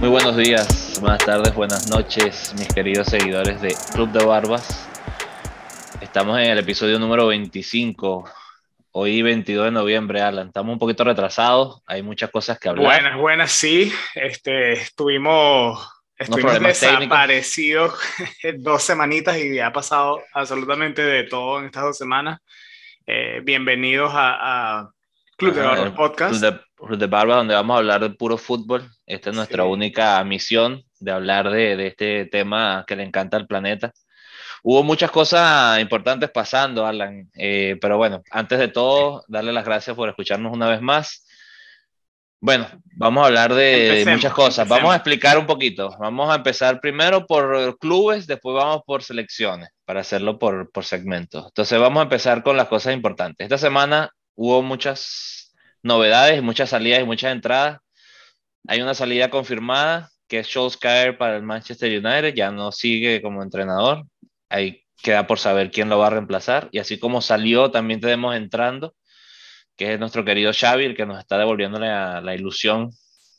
Muy buenos días, buenas tardes, buenas noches, mis queridos seguidores de Club de Barbas. Estamos en el episodio número 25, hoy 22 de noviembre, Alan. Estamos un poquito retrasados, hay muchas cosas que hablar. Buenas, buenas, sí. Este, estuvimos, estuvimos desaparecidos dos semanitas y ha pasado absolutamente de todo en estas dos semanas. Eh, bienvenidos a, Club de Barbas Podcast. Club de, Barbas, donde vamos a hablar de puro fútbol. Esta es nuestra única misión de hablar de, de este tema que le encanta al planeta. Hubo muchas cosas importantes pasando, Alan, eh, pero bueno, antes de todo, darle las gracias por escucharnos una vez más. Bueno, vamos a hablar de muchas cosas. Vamos a explicar un poquito. Vamos a empezar primero por clubes, después vamos por selecciones, para hacerlo por, por segmentos. Entonces vamos a empezar con las cosas importantes. Esta semana hubo muchas novedades, muchas salidas y muchas entradas. Hay una salida confirmada que es Solskjaer para el Manchester United, ya no sigue como entrenador. Ahí queda por saber quién lo va a reemplazar. Y así como salió, también tenemos entrando, que es nuestro querido Xavi, el que nos está devolviéndole a la ilusión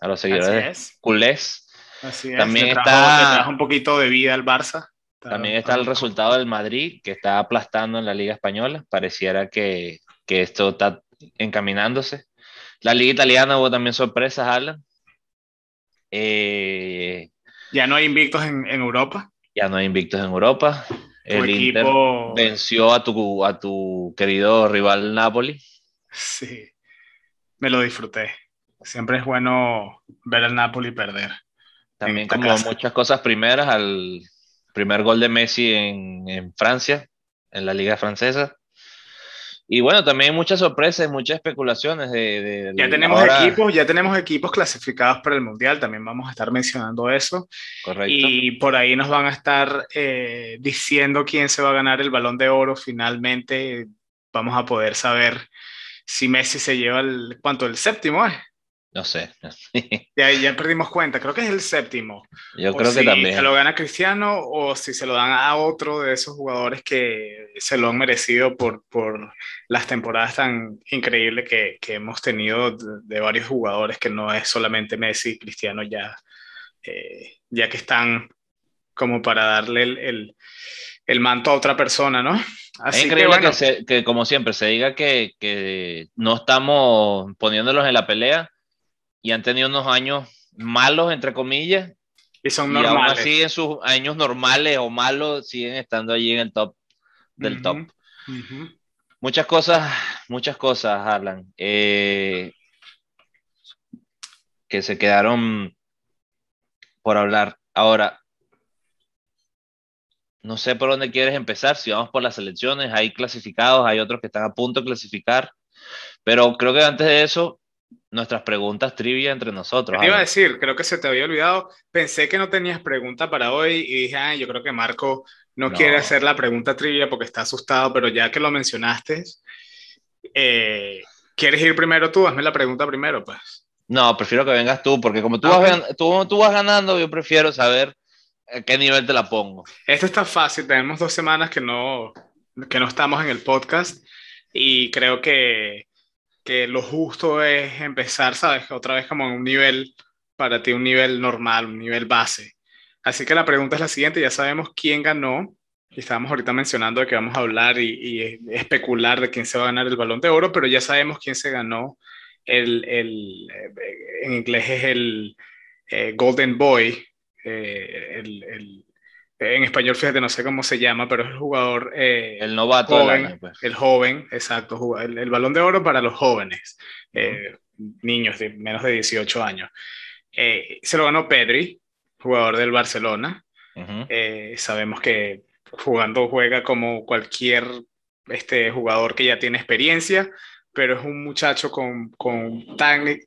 a los seguidores culés. Así es. También está un poquito de vida al Barça. también está el resultado del Madrid, que está aplastando en la Liga Española. Pareciera que, que esto está encaminándose. La Liga Italiana hubo también sorpresas, Alan. Eh, ya no hay invictos en, en Europa ya no hay invictos en Europa. El Inter venció a tu, a tu querido rival Napoli. Sí, me lo disfruté. Siempre es bueno ver al Napoli perder. También como muchas cosas primeras, al primer gol de Messi en, en Francia, en la liga francesa. Y bueno, también hay muchas sorpresas, muchas especulaciones de... ya tenemos equipos, ya tenemos equipos clasificados para el Mundial, también vamos a estar mencionando eso. Correcto. Y por ahí nos van a estar eh, diciendo quién se va a ganar el balón de oro finalmente. Vamos a poder saber si Messi se lleva el, ¿cuánto? El séptimo, ¿eh? No sé. ya, ya perdimos cuenta, creo que es el séptimo. Yo creo que también. Se lo gana Cristiano o si se lo dan a otro de esos jugadores que se lo han merecido por, por las temporadas tan increíbles que, que hemos tenido de, varios jugadores, que no es solamente Messi y Cristiano ya, eh, ya que están como para darle el, el, el manto a otra persona, ¿no? Así es increíble que, que, como siempre, se diga que, que no estamos poniéndolos en la pelea y han tenido unos años malos, entre comillas. Y son normales. Y aún así en sus años normales o malos siguen estando allí en el top del top. Muchas cosas, muchas cosas, Alan, eh, que se quedaron por hablar. Ahora, no sé por dónde quieres empezar, si vamos por las elecciones, hay clasificados, hay otros que están a punto de clasificar, pero creo que antes de eso, nuestras preguntas trivia entre nosotros. Te iba a decir, creo que se te había olvidado. Pensé que no tenías pregunta para hoy y dije, yo creo que Marco no, quiere hacer la pregunta trivia porque está asustado, pero ya que lo mencionaste, eh, ¿quieres ir primero tú? Hazme la pregunta primero, pues. No, prefiero que vengas tú, porque como tú, ah, vas, tú, tú vas ganando, yo prefiero saber a qué nivel te la pongo. Esto está fácil, tenemos dos semanas que no, que no estamos en el podcast y creo que que lo justo es empezar, ¿sabes? Otra vez como en un nivel, para ti un nivel normal, un nivel base. Así que la pregunta es la siguiente, ya sabemos quién ganó, y estábamos ahorita mencionando que vamos a hablar y, especular de quién se va a ganar el balón de oro, pero ya sabemos quién se ganó el, el eh, en inglés es el eh, Golden Boy, eh, el, en español, fíjate, no sé cómo se llama, pero es el jugador. Eh, el novato joven, pues. El joven, exacto. El, balón de oro para los jóvenes, eh, niños de menos de 18 años. Eh, se lo ganó Pedri, jugador del Barcelona. sabemos que jugando juega como cualquier este, jugador que ya tiene experiencia, pero es un muchacho con, con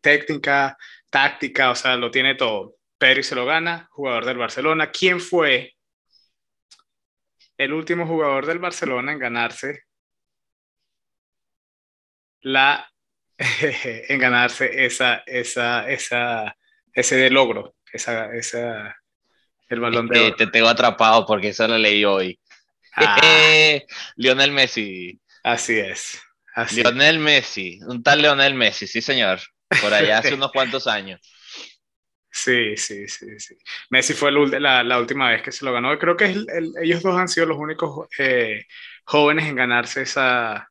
técnica, táctica, o sea, lo tiene todo. Pedri se lo gana, jugador del Barcelona. ¿Quién fue el último jugador del Barcelona en ganarse la en ganarse esa, esa, esa, ese logro, esa, esa, el balón de Te tengo atrapado porque eso lo leí hoy. Ah. Lionel Messi. Así es. Lionel Messi, un tal Lionel Messi, sí señor, por allá hace unos cuantos años. Sí, sí, sí, sí. Messi fue la, la, última vez que se lo ganó. Creo que ellos dos han sido los únicos eh, jóvenes en ganarse esa,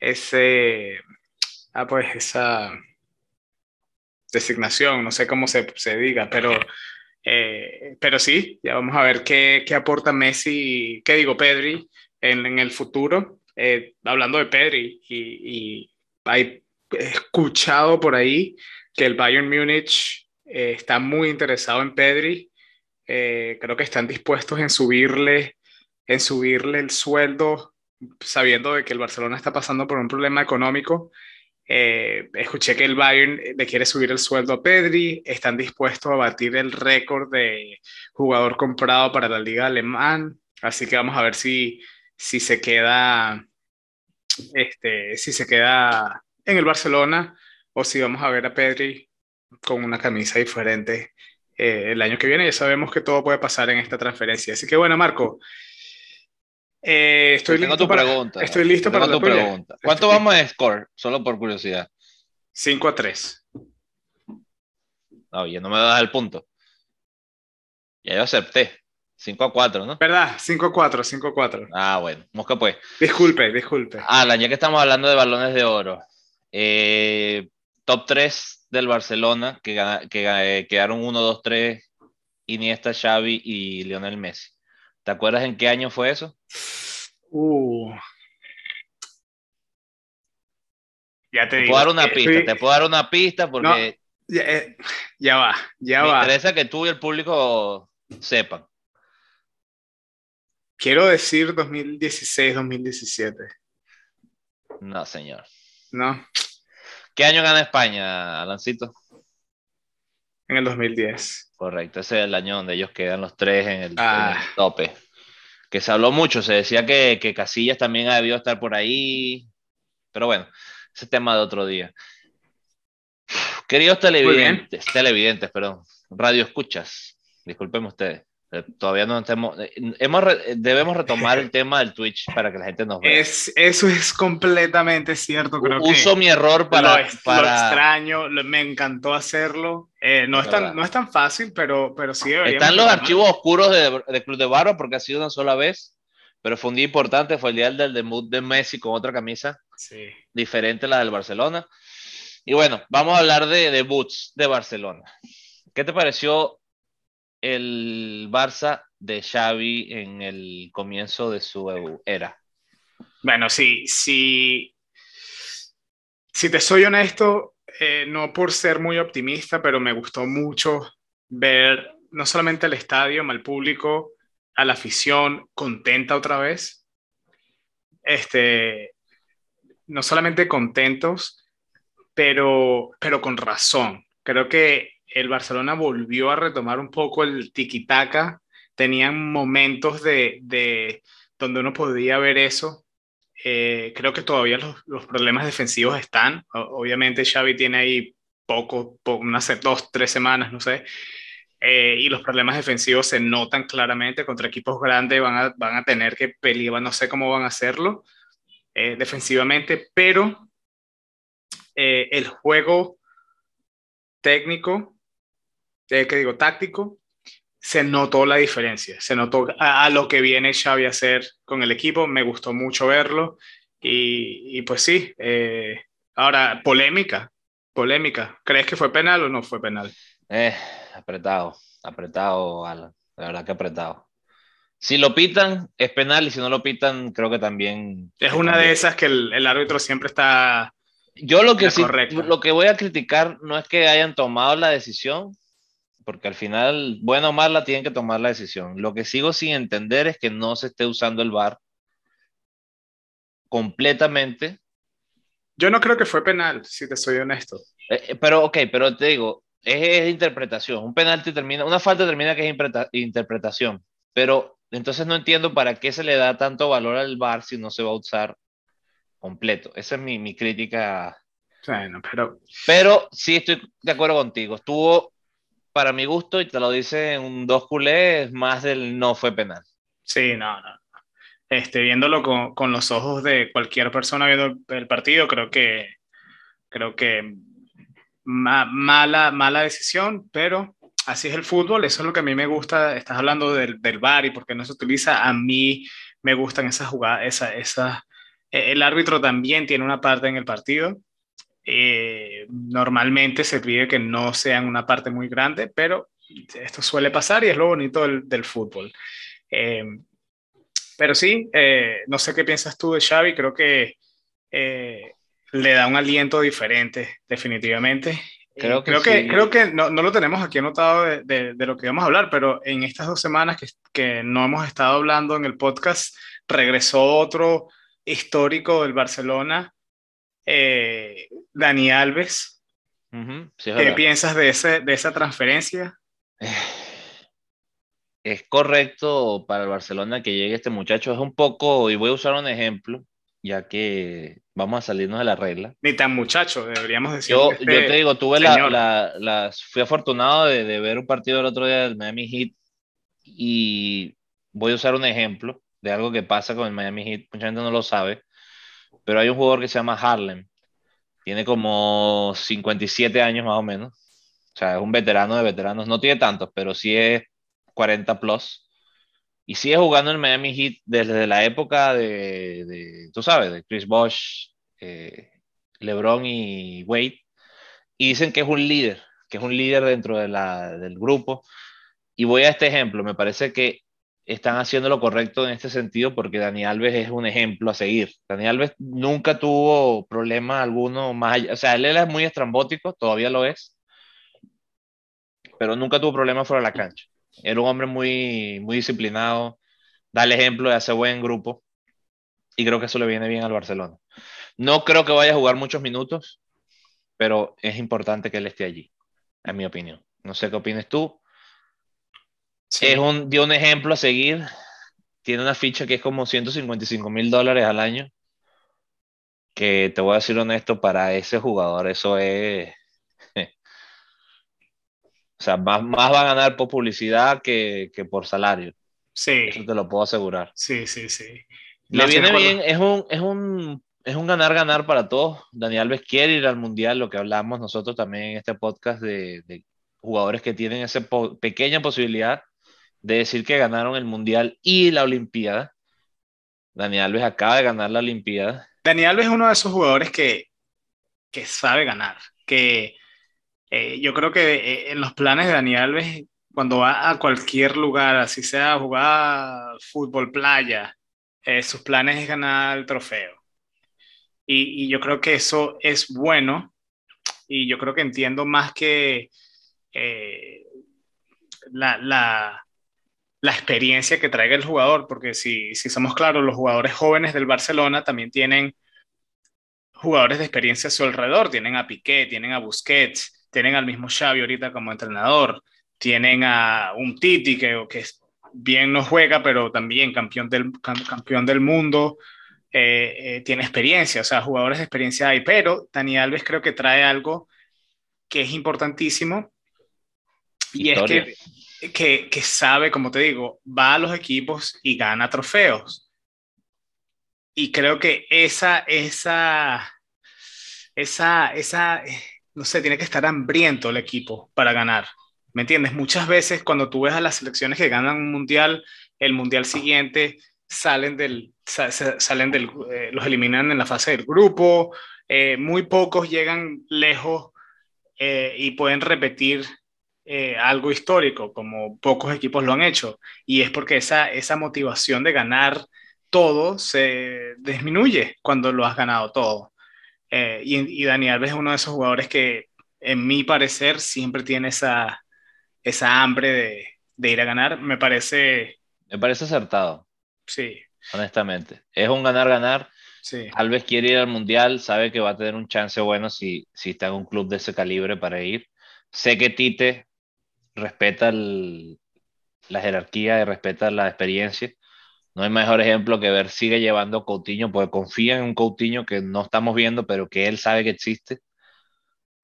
ese, ah, pues esa designación, no sé cómo se, se diga, pero, eh, pero sí, ya vamos a ver qué, qué aporta Messi, qué digo Pedri en, en el futuro. Eh, hablando de Pedri, y, y hay escuchado por ahí que el Bayern Múnich eh, está muy interesado en Pedri. creo que están dispuestos en subirle, en subirle el sueldo, sabiendo de que el Barcelona está pasando por un problema económico. Eh, escuché que el Bayern le quiere subir el sueldo a Pedri, están dispuestos a batir el récord de jugador comprado para la liga alemán, así que vamos a ver si, si se queda este, si se queda en el Barcelona o si vamos a ver a Pedri con una camisa diferente eh, el año que viene. Ya sabemos que todo puede pasar en esta transferencia. Así que bueno, Marco, eh, estoy, listo tu para, pregunta. estoy listo para tu pregunta. ¿Cuánto vamos a score? Solo por curiosidad. 5 a 3. No, ya no me das el punto. Ya yo acepté. 5 a 4, ¿no? ¿Verdad? 5 a 4, 5 a 4. Ah, bueno. Mosca pues. Disculpe, disculpe. Alan, ya que estamos hablando de balones de oro. Eh, top 3 del Barcelona, que, que eh, quedaron 1, 2, 3, Iniesta, Xavi y Lionel Messi. ¿Te acuerdas en qué año fue eso? Uh. Ya te, te digo. Puedo dar una pista, te puedo dar una pista porque. ya, eh, ya, va, ya me va. interesa que tú y el público sepan. Quiero decir 2016-2017. No, señor. No. ¿Qué año gana España, Alancito? En el 2010. Correcto, ese es el año donde ellos quedan los tres en el, Ah. en el tope. Que se habló mucho, se decía que, que Casillas también debió estar por ahí. Pero bueno, ese tema de otro día. Queridos televidentes, televidentes, perdón, radio escuchas, disculpen ustedes, todavía no tenemos, eh, hemos re- debemos retomar el tema del Twitch para que la gente nos vea. Es, eso es completamente cierto. Creo Uso que mi error lo, para, es- lo para extraño, lo- me encantó hacerlo. Eh, no, Es es tan, no es tan fácil, pero, pero sí Están los archivos oscuros de, de Club de Barro porque ha sido una sola vez, pero fue un día importante, fue el día del debut de Messi con otra camisa Sí. diferente a la del Barcelona. Y bueno, vamos a hablar de debuts de Barcelona. ¿Qué te pareció el Barça de Xavi en el comienzo de su era? Bueno, sí, sí. Si te soy honesto, eh, no por ser muy optimista, pero me gustó mucho ver no solamente al estadio, al público, a la afición contenta otra vez. Este, no solamente contentos, pero, pero con razón. Creo que el Barcelona volvió a retomar un poco el tiki-taka. Tenían momentos de, de donde uno podía ver eso. Eh, creo que todavía los, los problemas defensivos están. Obviamente Xavi tiene ahí poco, po- unas dos, tres semanas, no sé. Eh, y los problemas defensivos se notan claramente. Contra equipos grandes van a, van a tener que pelear, no sé cómo van a hacerlo eh, defensivamente, pero el juego técnico, eh, que digo, táctico, se notó la diferencia, se notó a, a, lo que viene Xavi a hacer con el equipo, me gustó mucho verlo y, y pues sí, eh, ahora polémica, polémica, ¿crees que fue penal o no fue penal? Eh, apretado, apretado, Alan, la verdad que apretado. Si lo pitan, es penal, y si no lo pitan, creo que también... Es una también. de esas que el, el árbitro siempre está... Yo lo que sí, lo que voy a criticar no es que hayan tomado la decisión, porque al final, bueno o mala, tienen que tomar la decisión. Lo que sigo sin entender es que no se esté usando el VAR completamente. Yo no creo que fue penal, si te soy honesto. Eh, eh, pero, ok, pero te digo, es, es interpretación. Un penalti termina, una falta termina que es interpreta- interpretación. Pero entonces no entiendo para qué se le da tanto valor al VAR si no se va a usar completo. Esa es mi, mi crítica. Bueno, pero Pero sí estoy de acuerdo contigo. Estuvo, para mi gusto, y te lo dice un dos culés, más del no fue penal. sí, no, no. Este, viéndolo con, los ojos de cualquier persona viendo el partido, creo que, creo que mala, mala decisión, pero así es el fútbol, eso es lo que a mí me gusta, estás hablando del, del VAR y por qué no se utiliza, a mí me gustan esas jugadas, esa, esa, e, el árbitro también tiene una parte en el partido, eh, normalmente se pide que no sean una parte muy grande, pero esto suele pasar y es lo bonito del, del fútbol. Eh, pero sí, eh, no sé qué piensas tú de Xavi, creo que le da un aliento diferente, definitivamente. Creo que, creo, que creo que, no, no, lo tenemos aquí anotado de, de, de, lo que vamos a hablar, pero en estas dos semanas que, que, no hemos estado hablando en el podcast, regresó otro histórico del Barcelona, eh, Dani Alves. ¿Qué piensas de, ese, de esa transferencia? Es correcto para el Barcelona que llegue este muchacho. Es un poco, y voy a usar un ejemplo, ya que vamos a salirnos de la regla. Ni tan muchacho, deberíamos decir. Yo, yo te digo, tuve la, la, fui afortunado de, de, ver un partido el otro día del Miami Heat y voy a usar un ejemplo de algo que pasa con el Miami Heat, mucha gente no lo sabe, pero hay un jugador que se llama Harlem, tiene como 57 años más o menos, o sea, es un veterano de veteranos, no tiene tantos, pero sí es 40 plus, y sigue jugando en Miami Heat desde la época de, de tú sabes, de Chris Bosh, eh, LeBron y Wade, y dicen que es un líder, que es un líder dentro de la, del grupo. Y voy a este ejemplo, me parece que están haciendo lo correcto en este sentido porque Dani Alves es un ejemplo a seguir. Dani Alves nunca tuvo problema alguno más allá, o sea, él es muy estrambótico, todavía lo es, pero nunca tuvo problemas fuera de la cancha. Era un hombre muy, muy disciplinado, da el ejemplo de hacer buen grupo y creo que eso le viene bien al Barcelona. No creo que vaya a jugar muchos minutos, pero es importante que él esté allí, en mi opinión. No sé qué opinas tú. Sí. Es un, dio un ejemplo a seguir. Tiene una ficha que es como 155 mil dólares al año. Que te voy a decir honesto, para ese jugador eso es... o sea, más, más va a ganar por publicidad que, que por salario. Sí. Eso te lo puedo asegurar. Sí, sí, sí. Le viene bien, es un, es un, es un ganar-ganar para todos. Daniel Alves quiere ir al Mundial, lo que hablamos nosotros también en este podcast de, de jugadores que tienen esa po pequeña posibilidad de decir que ganaron el Mundial y la Olimpiada. Daniel Alves acaba de ganar la Olimpiada. Daniel Alves es uno de esos jugadores que, que sabe ganar, que eh, yo creo que eh, en los planes de Daniel Alves, cuando va a cualquier lugar, así sea jugar fútbol playa, eh, sus planes es ganar el trofeo. Y, y, yo creo que eso es bueno y yo creo que entiendo más que la, la, la experiencia que traiga el jugador, porque si, si somos claros, los jugadores jóvenes del Barcelona también tienen jugadores de experiencia a su alrededor, tienen a Piqué, tienen a Busquets, tienen al mismo Xavi ahorita como entrenador, tienen a un Titi que, que bien no juega, pero también campeón del, campeón del mundo, eh, eh, tiene experiencia, o sea, jugadores de experiencia hay, pero Dani Alves creo que trae algo que es importantísimo y es que que, que, sabe, como te digo, va a los equipos y gana trofeos. Y creo que esa, esa, esa, esa, no sé, tiene que estar hambriento el equipo para ganar. ¿Me entiendes? Muchas veces cuando tú ves a las selecciones que ganan un mundial, el mundial siguiente salen del, salen del, eh, los eliminan en la fase del grupo, eh, muy pocos llegan lejos eh, y pueden repetir eh, algo histórico, como pocos equipos lo han hecho, y es porque esa, esa motivación de ganar todo se disminuye cuando lo has ganado todo. Eh, y, y Dani Alves es uno de esos jugadores que, en mi parecer, siempre tiene esa, esa hambre de, de ir a ganar. Me parece... Me parece acertado. Sí. Honestamente. Es un ganar-ganar. Sí. Alves quiere ir al Mundial, sabe que va a tener un chance bueno si, si está en un club de ese calibre para ir. Sé que Tite respeta el, la jerarquía y respeta la experiencia. No hay mejor ejemplo que ver sigue llevando Coutinho, porque confía en un Coutinho que no estamos viendo, pero que él sabe que existe,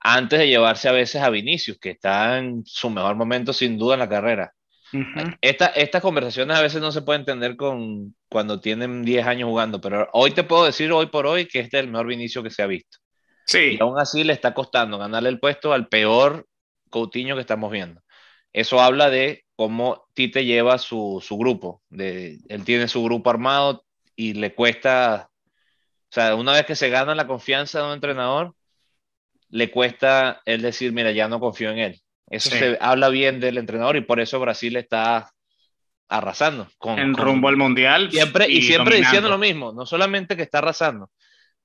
antes de llevarse a veces a Vinicius, que está en su mejor momento sin duda en la carrera. Uh -huh. Esta, estas conversaciones a veces no se pueden entender con, cuando tienen 10 años jugando, pero hoy te puedo decir, hoy por hoy, que este es el mejor Vinicius que se ha visto. Sí. Y aún así le está costando ganarle el puesto al peor Coutinho que estamos viendo. Eso habla de cómo Tite lleva su, su grupo. De, él tiene su grupo armado y le cuesta, o sea, una vez que se gana la confianza de un entrenador, le cuesta él decir, mira, ya no confío en él. Eso se habla bien del entrenador y por eso Brasil está arrasando. Con, en rumbo al mundial. Siempre, y, siempre diciendo lo mismo, no solamente que está arrasando,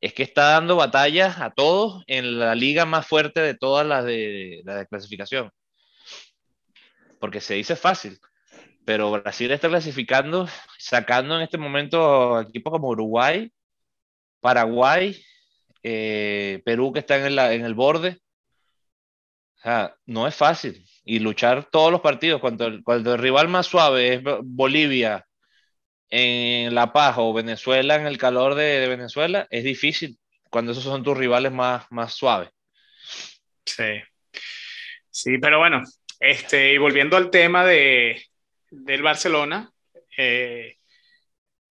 es que está dando batallas a todos en la liga más fuerte de todas las de, la de clasificación. Porque se dice fácil, pero Brasil está clasificando, sacando en este momento equipos como Uruguay, Paraguay, eh, Perú que está en el, en el borde. O sea, no es fácil. Y luchar todos los partidos, cuando el, cuando el rival más suave es Bolivia en La Paz o Venezuela en el calor de, Venezuela, es difícil cuando esos son tus rivales más, más suaves. Sí. Sí, pero bueno, este, y volviendo al tema de, del Barcelona, eh,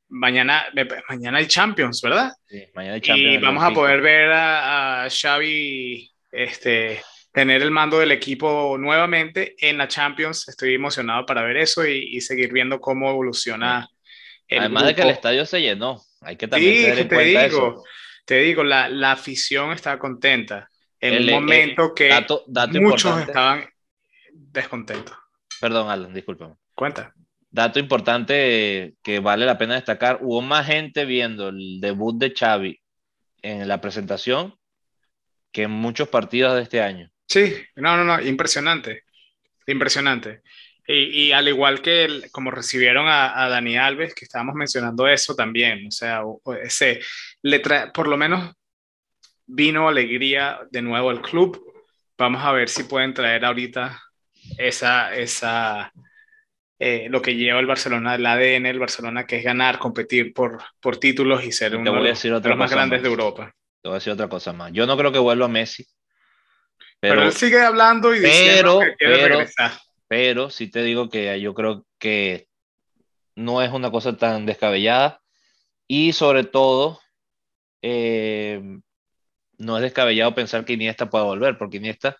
mañana, mañana hay Champions, ¿verdad? Sí, mañana hay Champions. Y vamos a poder ver a, a, Xavi este, tener el mando del equipo nuevamente en la Champions. Estoy emocionado para ver eso y, seguir viendo cómo evoluciona. Además de que el estadio se llenó, hay que también sí, te digo, Te digo, la, la, afición está contenta. En un momento que muchos estaban descontentos. Perdón, Alan, discúlpame. Cuenta dato importante que vale la pena destacar, hubo más gente viendo el debut de Xavi en la presentación que en muchos partidos de este año. Sí, no, no, no, impresionante, impresionante. Y, al igual que como recibieron a, Dani Alves, que estábamos mencionando eso también, o sea, ese, le por lo menos vino alegría de nuevo al club. Vamos a ver si pueden traer ahorita esa, esa, eh, lo que lleva el Barcelona, el ADN del Barcelona, que es ganar, competir por, por títulos y ser uno de los más grandes de Europa. Te voy a decir otra cosa más. Yo no creo que vuelva a Messi. Pero, él sigue hablando y diciendo que quiere pero, regresar. Pero sí te digo que yo creo que no es una cosa tan descabellada y sobre todo eh, no es descabellado pensar que Iniesta pueda volver, porque Iniesta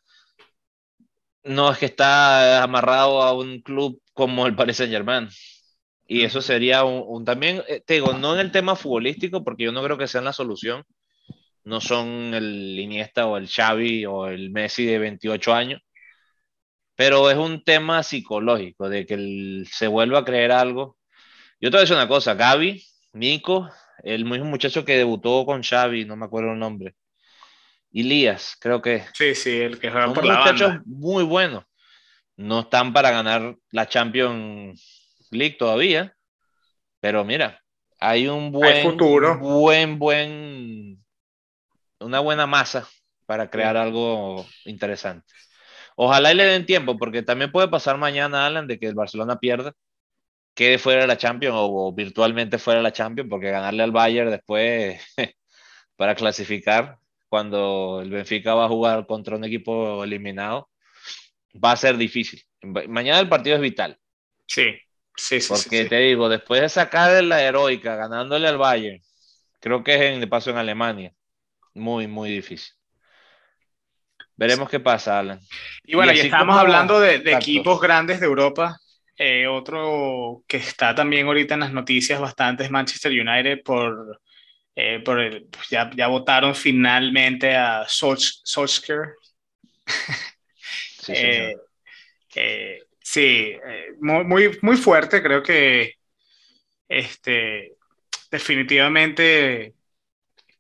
no es que está amarrado a un club como el Paris Saint Germain. Y eso sería un, también, eh, te digo, no en el tema futbolístico, porque yo no creo que sean la solución. No son el Iniesta o el Xavi o el Messi de 28 años. Pero es un tema psicológico, de que se vuelva a creer algo. Yo te voy a decir una cosa, Gaby, Nico, el mismo muchacho que debutó con Xavi, no me acuerdo el nombre. Elías, creo que. Sí, sí, el que juega por la banda. muy buenos. No están para ganar la Champions League todavía, pero mira, hay un buen futuro. buen buen una buena masa para crear algo interesante. Ojalá y le den tiempo, porque también puede pasar mañana, Alan, de que el Barcelona pierda, quede fuera de la Champions o, virtualmente fuera de la Champions, porque ganarle al Bayern después para clasificar cuando el Benfica va a jugar contra un equipo eliminado, va a ser difícil. Mañana el partido es vital. Sí, sí, sí. Porque te digo, después de sacar la heroica ganándole al Bayern, creo que es en el paso en Alemania. Muy, muy difícil. Veremos qué pasa, Alan. Y bueno, y, estamos hablando de, equipos grandes de Europa. Eh, otro que está también ahorita en las noticias bastante es Manchester United por eh, por el, pues ya, ya, votaron finalmente a Solskjaer. sí, eh, eh, sí muy, muy fuerte, creo que este, definitivamente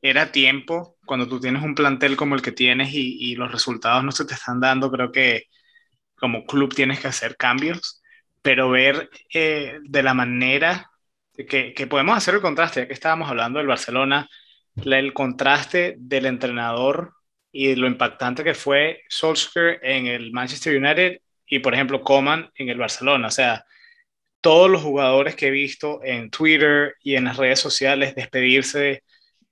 era tiempo cuando tú tienes un plantel como el que tienes y, y, los resultados no se te están dando, creo que como club tienes que hacer cambios, pero ver de la manera que, podemos hacer el contraste, ya que estábamos hablando del Barcelona, el contraste del entrenador y lo impactante que fue Solskjaer en el Manchester United y, por ejemplo, Coman en el Barcelona. O sea, todos los jugadores que he visto en Twitter y en las redes sociales despedirse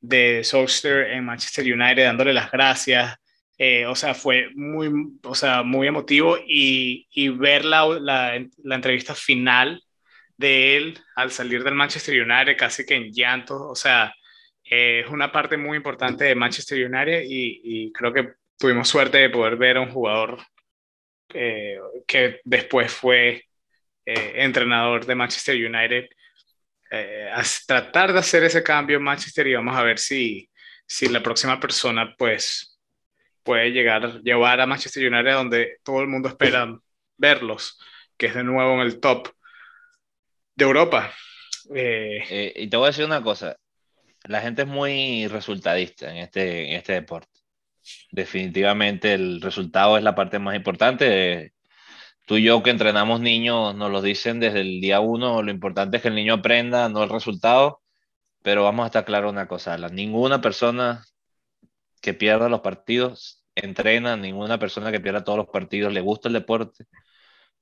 de Solskjaer en Manchester United, dándole las gracias. Eh, o sea, fue muy, o sea, muy emotivo y, y ver la, la, la entrevista final de él al salir del Manchester United casi que en llanto, o sea, es una parte muy importante de Manchester United y, creo que tuvimos suerte de poder ver a un jugador eh, que después fue eh, entrenador de Manchester United. Eh, a tratar de hacer ese cambio en Manchester y vamos a ver si, si la próxima persona pues puede llegar, llevar a Manchester United donde todo el mundo espera verlos, que es de nuevo en el top de Europa. y te voy a decir una cosa, la gente es muy resultadista en este, en este deporte. Definitivamente el resultado es la parte más importante. Tú y yo que entrenamos niños nos lo dicen desde el día uno, lo importante es que el niño aprenda, no el resultado, pero vamos a estar claro una cosa, ninguna persona que pierda los partidos entrena, ninguna persona que pierda todos los partidos le gusta el deporte.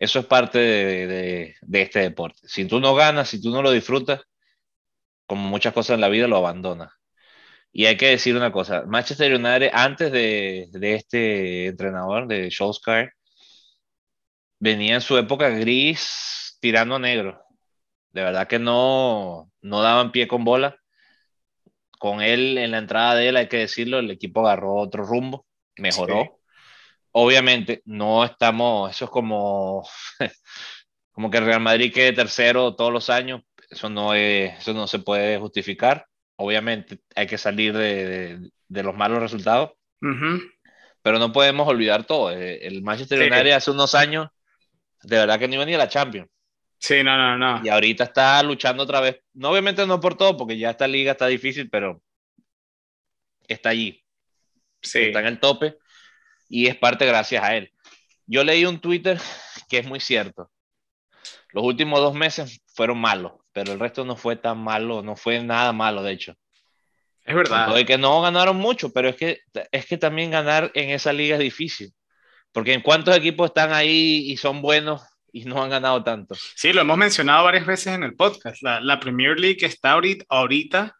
Eso es parte de, este deporte. Si tú no ganas, si tú no lo disfrutas, como muchas cosas en la vida, lo abandona. Y hay que decir una cosa, Manchester United antes de, de este entrenador, de Solskjaer, venía en su época gris tirando negro. De verdad que no, no daban pie con bola. Con él, en la entrada de él, hay que decirlo, el equipo agarró otro rumbo, mejoró. Obviamente, no estamos, eso es como, como que el Real Madrid quede tercero todos los años, eso no, es, eso no se puede justificar. Obviamente hay que salir de, de, los malos resultados, pero no podemos olvidar todo. Eh, el Manchester United hace unos años, de verdad que no iba ni a la Champions. Sí, no, no, no. Y ahorita está luchando otra vez. No, obviamente no por todo, porque ya esta liga está difícil, pero está allí. Sí. Está en el tope y es parte gracias a él. Yo leí un Twitter que es muy cierto. Los últimos dos meses fueron malos pero el resto no fue tan malo, no fue nada malo, de hecho. Es verdad. De que no ganaron mucho, pero es que, es que también ganar en esa liga es difícil. Porque en cuántos equipos están ahí y son buenos y no han ganado tanto. Sí, lo hemos mencionado varias veces en el podcast. La, la Premier League está ahorita, ahorita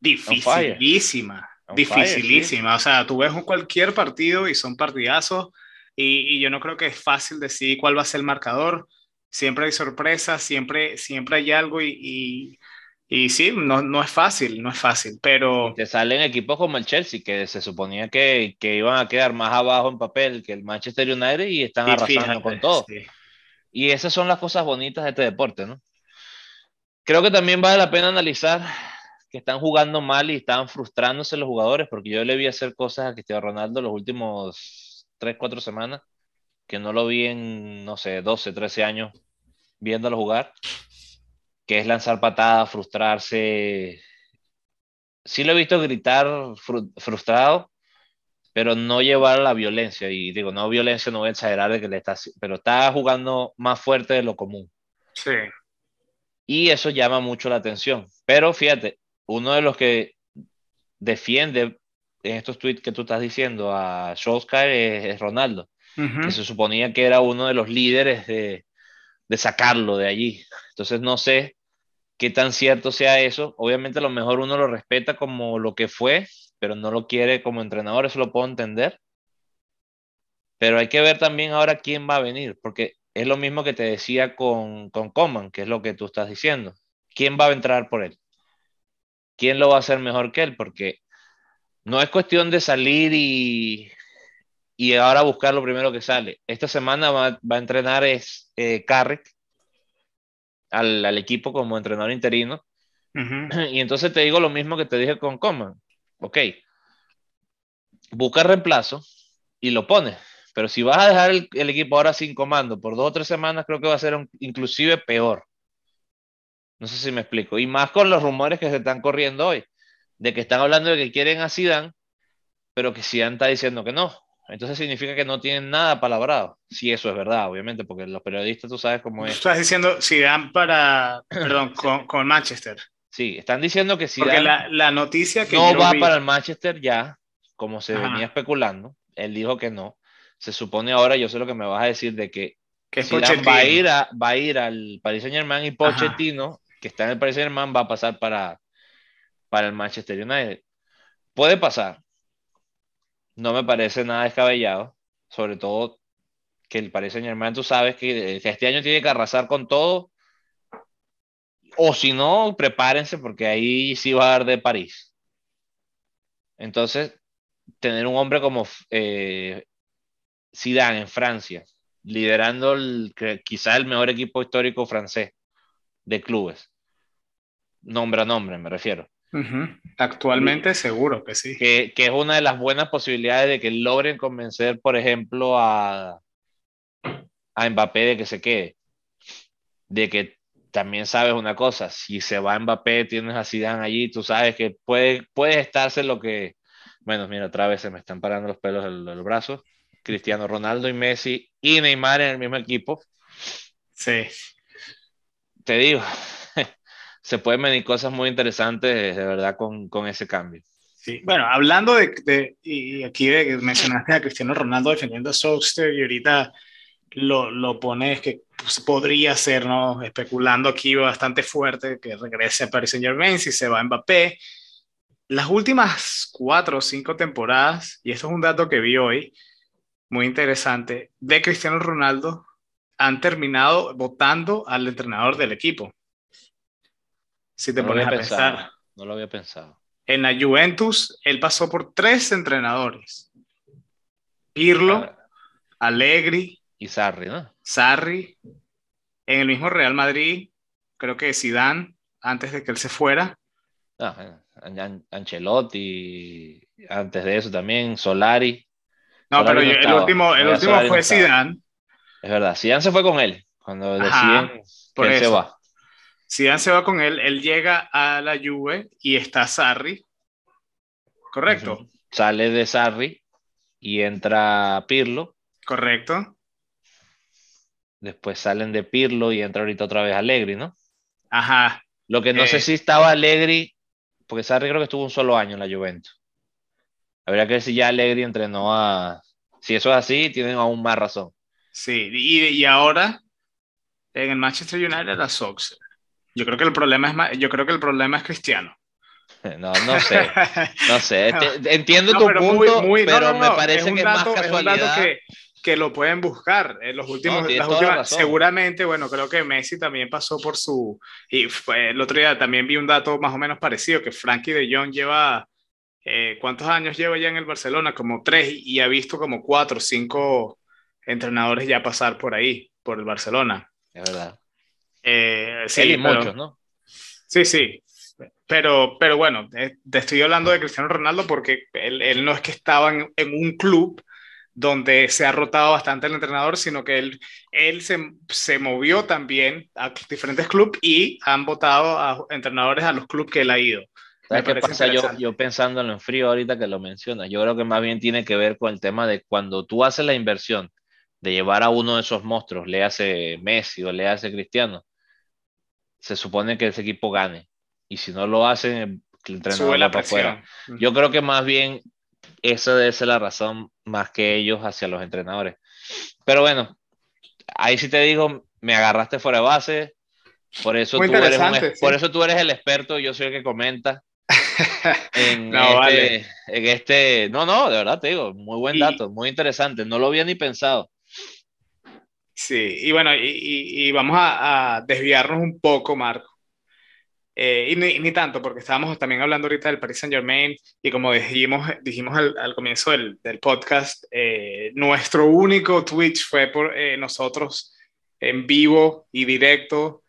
dificilísima. Dificilísima. O sea, tú ves cualquier partido y son partidazos. Y, y, yo no creo que es fácil decir cuál va a ser el marcador siempre hay sorpresas, siempre, siempre hay algo y, y, sí, no, no, es fácil, no es fácil, pero... te salen equipos como el Chelsea, que se suponía que, que, iban a quedar más abajo en papel que el Manchester United y están arrasando con todo. Y esas son las cosas bonitas de este deporte, ¿no? Creo que también vale la pena analizar que están jugando mal y están frustrándose los jugadores, porque yo le vi hacer cosas a Cristiano Ronaldo los últimos 3, 4 semanas que no lo vi en, no sé, 12, 13 años viéndolo jugar, que es lanzar patadas, frustrarse. Sí lo he visto gritar frustrado, pero no llevar la violencia. Y digo, no violencia, no voy a exagerar de que le está, pero está jugando más fuerte de lo común. Sí. Y eso llama mucho la atención. Pero fíjate, uno de los que defiende en estos tweets que tú estás diciendo a Solskjaer es Ronaldo que se suponía que era uno de los líderes de, de sacarlo de allí. Entonces no sé qué tan cierto sea eso. Obviamente a lo mejor uno lo respeta como lo que fue, pero no lo quiere como entrenador, eso lo puedo entender. Pero hay que ver también ahora quién va a venir, porque es lo mismo que te decía con, con Coman, que es lo que tú estás diciendo. ¿Quién va a entrar por él? ¿Quién lo va a hacer mejor que él? Porque no es cuestión de salir y y ahora buscar lo primero que sale. Esta semana va, a entrenar es eh, Carrick al, al, equipo como entrenador interino. Y entonces te digo lo mismo que te dije con Coman. Ok, busca reemplazo y lo pones. Pero si vas a dejar el, el, equipo ahora sin comando por dos o tres semanas, creo que va a ser inclusive peor. No sé si me explico. Y más con los rumores que se están corriendo hoy, de que están hablando de que quieren a Zidane, pero que Zidane está diciendo que no. Entonces significa que no tienen nada palabrado. Si eso es verdad, obviamente, porque los periodistas tú sabes cómo es. Estás diciendo si dan para, perdón, con, con, Manchester. Sí, están diciendo que si Porque la, la, noticia que no va para el Manchester ya, como se venía especulando, él dijo que no. Se supone ahora, yo sé lo que me vas a decir de que, que va a ir a, va a ir al Paris Saint Germain y Pochettino, que está en el Paris Saint Germain, va a pasar para, para el Manchester United. Puede pasar, no me parece nada descabellado, sobre todo que el Paris Saint Germain, tú sabes que este año tiene que arrasar con todo O si no, prepárense porque ahí sí va a dar de París. Entonces, tener un hombre como eh, Zidane en Francia, liderando el, quizá el mejor equipo histórico francés de clubes, nombre a nombre me refiero. Actualmente seguro que sí. Que, que, es una de las buenas posibilidades de que logren convencer, por ejemplo, a, a Mbappé de que se quede. De que también sabes una cosa, si se va Mbappé, tienes a Zidane allí, tú sabes que puede, puede estarse lo que... Bueno, mira, otra vez se me están parando los pelos de los brazos. Cristiano Ronaldo y Messi y Neymar en el mismo equipo. Sí. Te digo, se pueden venir cosas muy interesantes de verdad con, con ese cambio. Sí, bueno, hablando de, de, y aquí de, mencionaste a Cristiano Ronaldo defendiendo a Soxter y ahorita lo, lo pones que pues, podría ser, ¿no? Especulando aquí bastante fuerte que regrese a Paris Saint Germain si se va a Mbappé. Las últimas cuatro o cinco temporadas, y esto es un dato que vi hoy, muy interesante, de Cristiano Ronaldo han terminado votando al entrenador del equipo. Si te pones a pensar. No lo había pensado. En la Juventus, él pasó por tres entrenadores. Pirlo, Allegri. Y Sarri, ¿no? Sarri. En el mismo Real Madrid, creo que Zidane, antes de que él se fuera. Ah, Ancelotti, antes de eso también, Solari. No, pero el último, el último fue Zidane. Es verdad, Zidane se fue con él cuando deciden que se va. Zidane se va con él, él llega a la Juve y está Sarri. ¿Correcto? Sale de Sarri y entra Pirlo. Correcto. Después salen de Pirlo y entra ahorita otra vez Allegri, ¿no? Ajá. Lo que no sé eh. si estaba Allegri, porque Sarri creo que estuvo un solo año en la Juventus. Habría que ver si ya Allegri entrenó a. Si eso es así, tienen aún más razón. Sí, y, y ahora en el Manchester United la Sox. Yo creo que el problema es yo creo que el problema es Cristiano. No, no sé, no sé. Entiendo tu punto, pero me parece que es más casualidad. que, que, lo pueden buscar en los últimos, las seguramente, bueno, creo que Messi también pasó por su y el otro día también vi un dato más o menos parecido que Frankie de Jong lleva eh, ¿cuántos años lleva ya en el Barcelona? Como tres y ha visto como cuatro o cinco entrenadores ya pasar por ahí, por el Barcelona. Es verdad. Eh, sí, muchos, ¿no? Sí, sí. Pero, pero bueno, eh, te estoy hablando de Cristiano Ronaldo porque él, él no es que estaba en, en, un club donde se ha rotado bastante el entrenador, sino que él, él se, se movió también a diferentes clubes y han votado a entrenadores a los clubes que él ha ido. ¿Sabes qué pasa? Yo, yo pensándolo en frío ahorita que lo mencionas, yo creo que más bien tiene que ver con el tema de cuando tú haces la inversión de llevar a uno de esos monstruos, le hace Messi o le hace Cristiano, se supone que ese equipo gane. Y si no lo hacen, el entrenador la para afuera. Yo creo que más bien esa debe ser la razón más que ellos hacia los entrenadores. Pero bueno, ahí sí te digo, me agarraste fuera de base. Por eso, tú eres, por eso tú eres el experto, yo soy el que comenta. en, no, este, en este, no, no, de verdad te digo, muy buen dato, muy interesante, no lo había ni pensado. Sí, y bueno, y, vamos a, desviarnos un poco, Marco. Eh, y ni, tanto, porque estábamos también hablando ahorita del Paris Saint Germain y como dijimos, dijimos al, comienzo del, podcast, eh, nuestro único Twitch fue por eh, nosotros en vivo y directo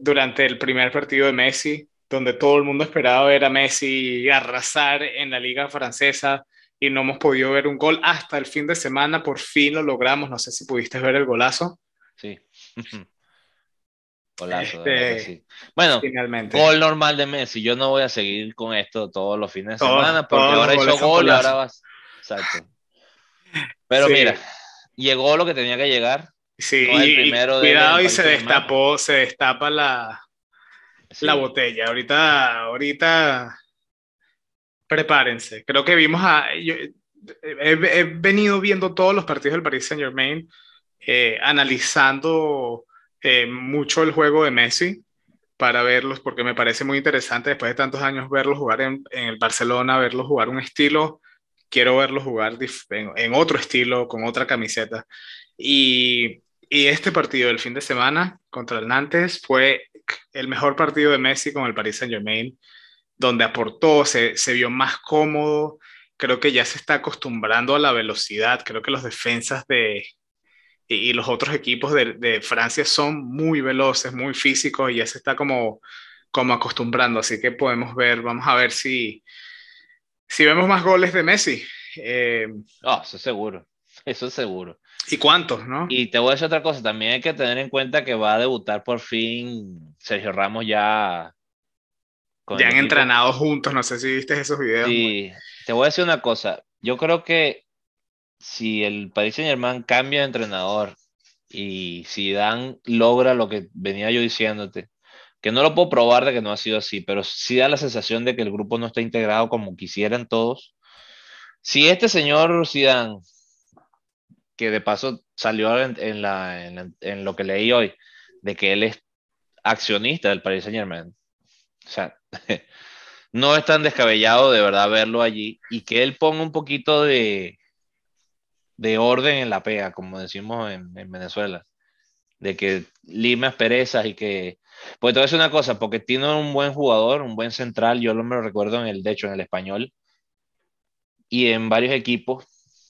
durante el primer partido de Messi donde todo el mundo esperaba ver a Messi arrasar en la liga francesa y no hemos podido ver un gol hasta el fin de semana, por fin lo logramos, no sé si pudiste ver el golazo. Sí. Golazo, este, Bueno, Finalmente. gol normal de Messi. Yo no voy a seguir con esto todos los fines de semana porque ahora hizo gol y ahora vas. Exacto. Pero mira, llegó lo que tenía que llegar. Sí, y, cuidado y se destapó, se destapa la, la botella. Ahorita, ahorita, prepárense. Creo que vimos a... he, venido viendo todos los partidos del Paris Saint Germain, eh, analizando eh, mucho el juego de Messi para verlos, porque me parece muy interesante después de tantos años verlos jugar en, en el Barcelona, verlos jugar un estilo, quiero verlos jugar en, en, otro estilo, con otra camiseta. Y y este partido del fin de semana contra el Nantes fue el mejor partido de Messi con el Paris Saint Germain, donde aportó, se, se vio más cómodo, creo que ya se está acostumbrando a la velocidad, creo que los defensas de, y, los otros equipos de, de, Francia son muy veloces, muy físicos y ya se está como, como acostumbrando, así que podemos ver, vamos a ver si, si vemos más goles de Messi. Eh, oh, eso seguro, eso es seguro. ¿Y cuántos, no? Y te voy a decir otra cosa, también hay que tener en cuenta que va a debutar por fin Sergio Ramos ya. Ya han entrenado juntos, no sé si viste esos videos. Sí, te voy a decir una cosa, yo creo que si el Paris Saint Germain cambia de entrenador y si Dan logra lo que venía yo diciéndote, que no lo puedo probar de que no ha sido así, pero sí da la sensación de que el grupo no está integrado como quisieran todos. Si este señor Zidane que de paso salió en, la, en, lo que leí hoy, de que él es accionista del Paris Saint Germain. O sea, no es tan descabellado de verdad verlo allí y que él ponga un poquito de, de orden en la pega, como decimos en, Venezuela. De que lima perezas y que. Pues a decir una cosa, porque tiene un buen jugador, un buen central, yo lo me lo recuerdo en el, de hecho, en el español y en varios equipos,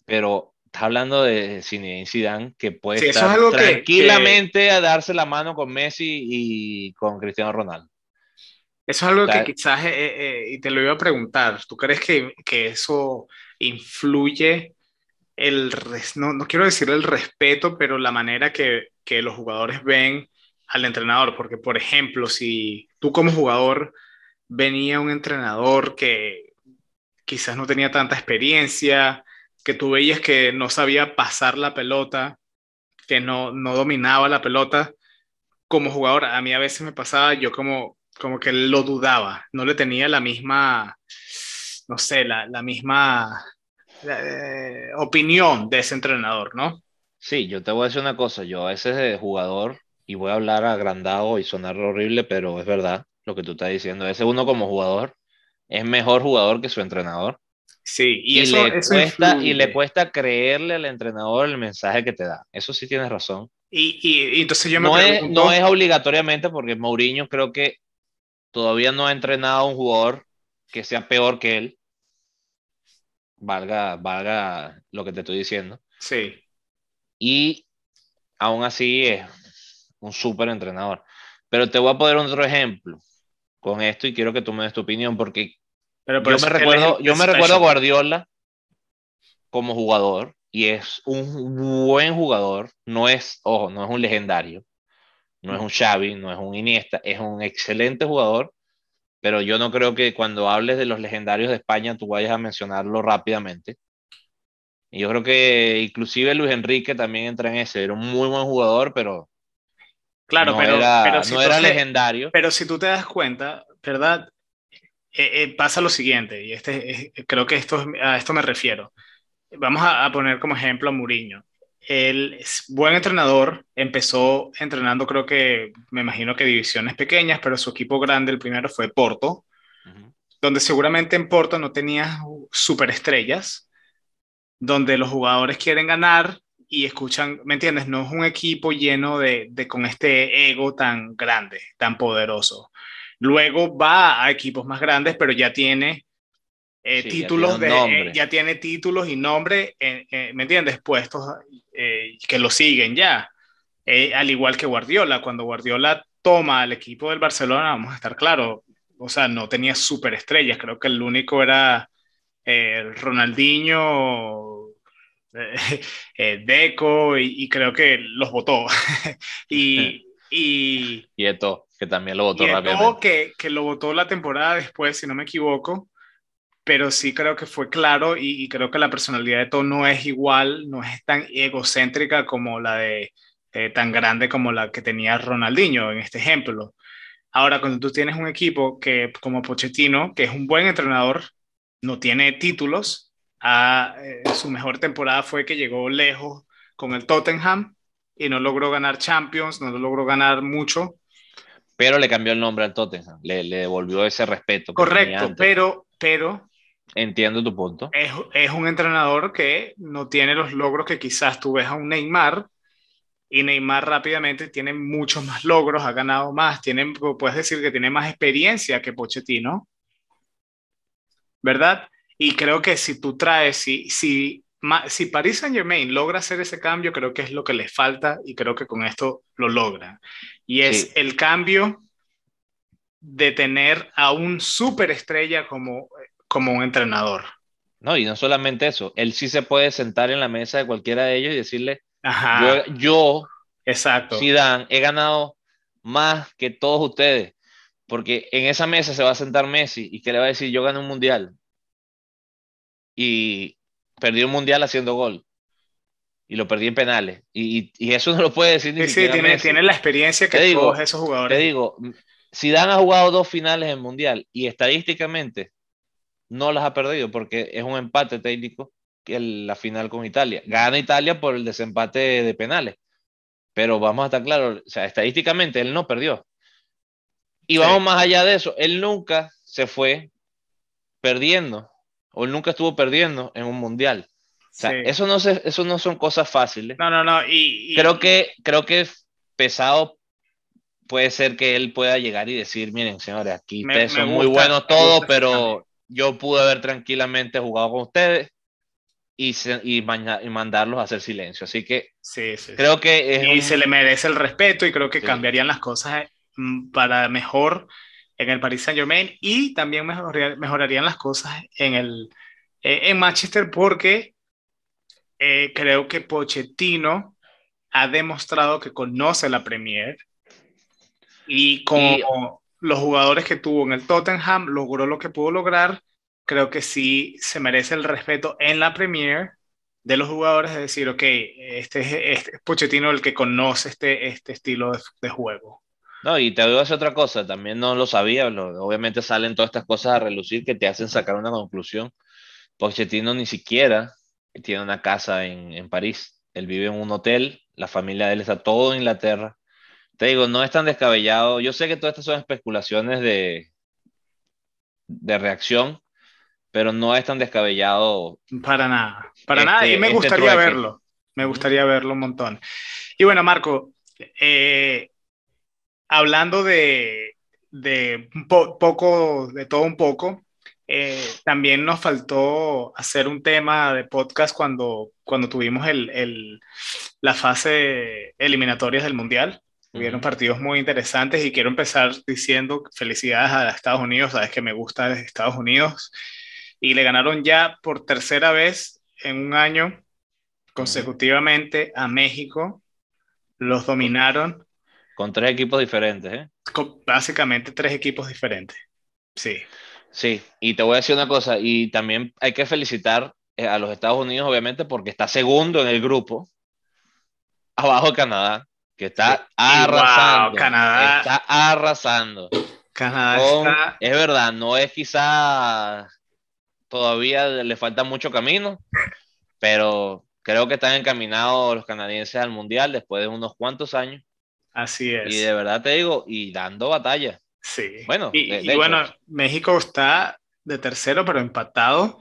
pero está hablando de Zinedine Zidane que puede estar tranquilamente a darse la mano con Messi y con Cristiano Ronaldo. Eso es algo que quizás, eh, eh, y te lo iba a preguntar, ¿tú crees que, que eso influye el, no, no, quiero decir el respeto, pero la manera que, que los jugadores ven al entrenador? Porque, por ejemplo, si tú como jugador venía un entrenador que quizás no tenía tanta experiencia, que tú veías que no sabía pasar la pelota, que no, no dominaba la pelota como jugador. A mí a veces me pasaba, yo como, como que lo dudaba, no le tenía la misma, no sé, la, la misma eh, opinión de ese entrenador, ¿no? Sí, yo te voy a decir una cosa, yo a veces de jugador, y voy a hablar agrandado y sonar horrible, pero es verdad lo que tú estás diciendo, ese uno como jugador es mejor jugador que su entrenador. Sí, y, eso, le cuesta, y le cuesta creerle al entrenador el mensaje que te da. Eso sí tienes razón. Y, y, entonces yo me no Es, no es obligatoriamente porque Mourinho creo que todavía no ha entrenado a un jugador que sea peor que él. Valga, valga lo que te estoy diciendo. Sí. Y aún así es un súper entrenador. Pero te voy a poner otro ejemplo con esto y quiero que tú me des tu opinión porque yo me recuerdo, yo me recuerdo a Guardiola como jugador y es un buen jugador, no es, ojo, no es un legendario, no es un Xavi, no es un Iniesta, es un excelente jugador, pero yo no creo que cuando hables de los legendarios de España tú vayas a mencionarlo rápidamente. Y yo creo que inclusive Luis Enrique también entra en ese, era un muy buen jugador, pero Claro, pero, era, no era legendario. Pero si tú te das cuenta, ¿verdad? Eh, eh, pasa lo siguiente, y este, creo que esto, a esto me refiero. Vamos a, poner como ejemplo a Mourinho. Él es buen entrenador, empezó entrenando creo que, me imagino que divisiones pequeñas, pero su equipo grande, el primero fue Porto, donde seguramente en Porto no tenía superestrellas, donde los jugadores quieren ganar y escuchan, ¿me entiendes? No es un equipo lleno de, de con este ego tan grande, tan poderoso. Luego va a equipos más grandes, pero ya tiene eh, títulos, ya tiene, de, ya tiene títulos y nombre, ¿me entiendes? Puestos eh, que lo siguen ya. Eh, al igual que Guardiola, cuando Guardiola toma al equipo del Barcelona, vamos a estar claros, o sea, no tenía superestrellas, creo que el único era Ronaldinho, Deco, y, y, creo que los votó. y, y, y Eto, que también lo votó rápidamente. Que, que lo votó la temporada después, si no me equivoco, pero sí creo que fue claro y, creo que la personalidad de Eto no es igual, no es tan egocéntrica como la de, eh, tan grande como la que tenía Ronaldinho en este ejemplo. Ahora, cuando tú tienes un equipo que, como Pochettino, que es un buen entrenador, no tiene títulos, a, eh, su mejor temporada fue que llegó lejos con el Tottenham, y no logró ganar Champions, no logró ganar mucho. Pero le cambió el nombre al Tottenham, le, le devolvió ese respeto. Correcto, pero, pero... Entiendo tu punto. Es, es, un entrenador que no tiene los logros que quizás tú ves a un Neymar, y Neymar rápidamente tiene muchos más logros, ha ganado más, tiene, puedes decir que tiene más experiencia que Pochettino, ¿verdad? Y creo que si tú traes, si, si, si Paris Saint Germain logra hacer ese cambio, creo que es lo que le falta y creo que con esto lo logra. Y es el cambio de tener a un superestrella como, como un entrenador. No, y no solamente eso, él sí se puede sentar en la mesa de cualquiera de ellos y decirle, Ajá. yo, yo Exacto. Zidane, he ganado más que todos ustedes, porque en esa mesa se va a sentar Messi y que le va a decir, yo gané un mundial y perdí un mundial haciendo gol y lo perdí en penales. Y, y, eso no lo puede decir ni sí, tiene, tiene, la experiencia que todos esos jugadores. Te digo, Zidane ha jugado dos finales en mundial y estadísticamente no las ha perdido porque es un empate técnico que la final con Italia. Gana Italia por el desempate de penales. Pero vamos a estar claros, o sea, estadísticamente él no perdió. Y vamos más allá de eso, él nunca se fue perdiendo o él nunca estuvo perdiendo en un mundial. O sea, eso, no se, eso no son cosas fáciles. No, no, no. Y, creo, que, creo que pesado puede ser que él pueda llegar y decir, miren, señores, aquí ustedes son muy buenos todos, pero yo pude haber tranquilamente jugado con ustedes y, y, mandarlos a hacer silencio. Así que sí, creo que... y se le merece el respeto y creo que cambiarían las cosas mm, para mejor en el Paris Saint Germain y también mejorarían las cosas en, el, eh, en Manchester porque eh, creo que Pochettino ha demostrado que conoce la Premier y como los jugadores que tuvo en el Tottenham, logró lo que pudo lograr, creo que sí se merece el respeto en la Premier de los jugadores de decir, ok, este es, este Pochettino el que conoce este, este estilo de, juego. No, y te voy a decir otra cosa, también no lo sabía, obviamente salen todas estas cosas a relucir que te hacen sacar una conclusión. Pochettino ni siquiera tiene una casa en, en París, él vive en un hotel, la familia de él está todo en Inglaterra, te digo, no es tan descabellado. Yo sé que todas estas son especulaciones de, de reacción, pero no es tan descabellado. Para nada, para nada. Y me este gustaría verlo. Me gustaría verlo un montón. Y bueno, Marco, eh, hablando de, de un poco, de todo un poco, eh, también nos faltó hacer un tema de podcast cuando, cuando tuvimos el, el, la fase eliminatorias del Mundial. Hubieron partidos muy interesantes y quiero empezar diciendo felicidades a Estados Unidos, sabes que me gusta Estados Unidos. Y le ganaron ya por tercera vez en un año consecutivamente a México. Los dominaron. Con tres equipos diferentes, ¿eh? Con básicamente tres equipos diferentes. Sí. Sí, y te voy a decir una cosa, y también hay que felicitar eh, a los Estados Unidos, obviamente, porque está segundo en el grupo, abajo Canadá que está arrasando. Canadá. Está arrasando. Canadá Es verdad, no es quizá todavía le falta mucho camino, pero creo que están encaminados los canadienses al mundial después de unos cuantos años. Así es. Y de verdad te digo, y dando batalla. Sí. Bueno, y, bueno, México está de tercero, pero empatado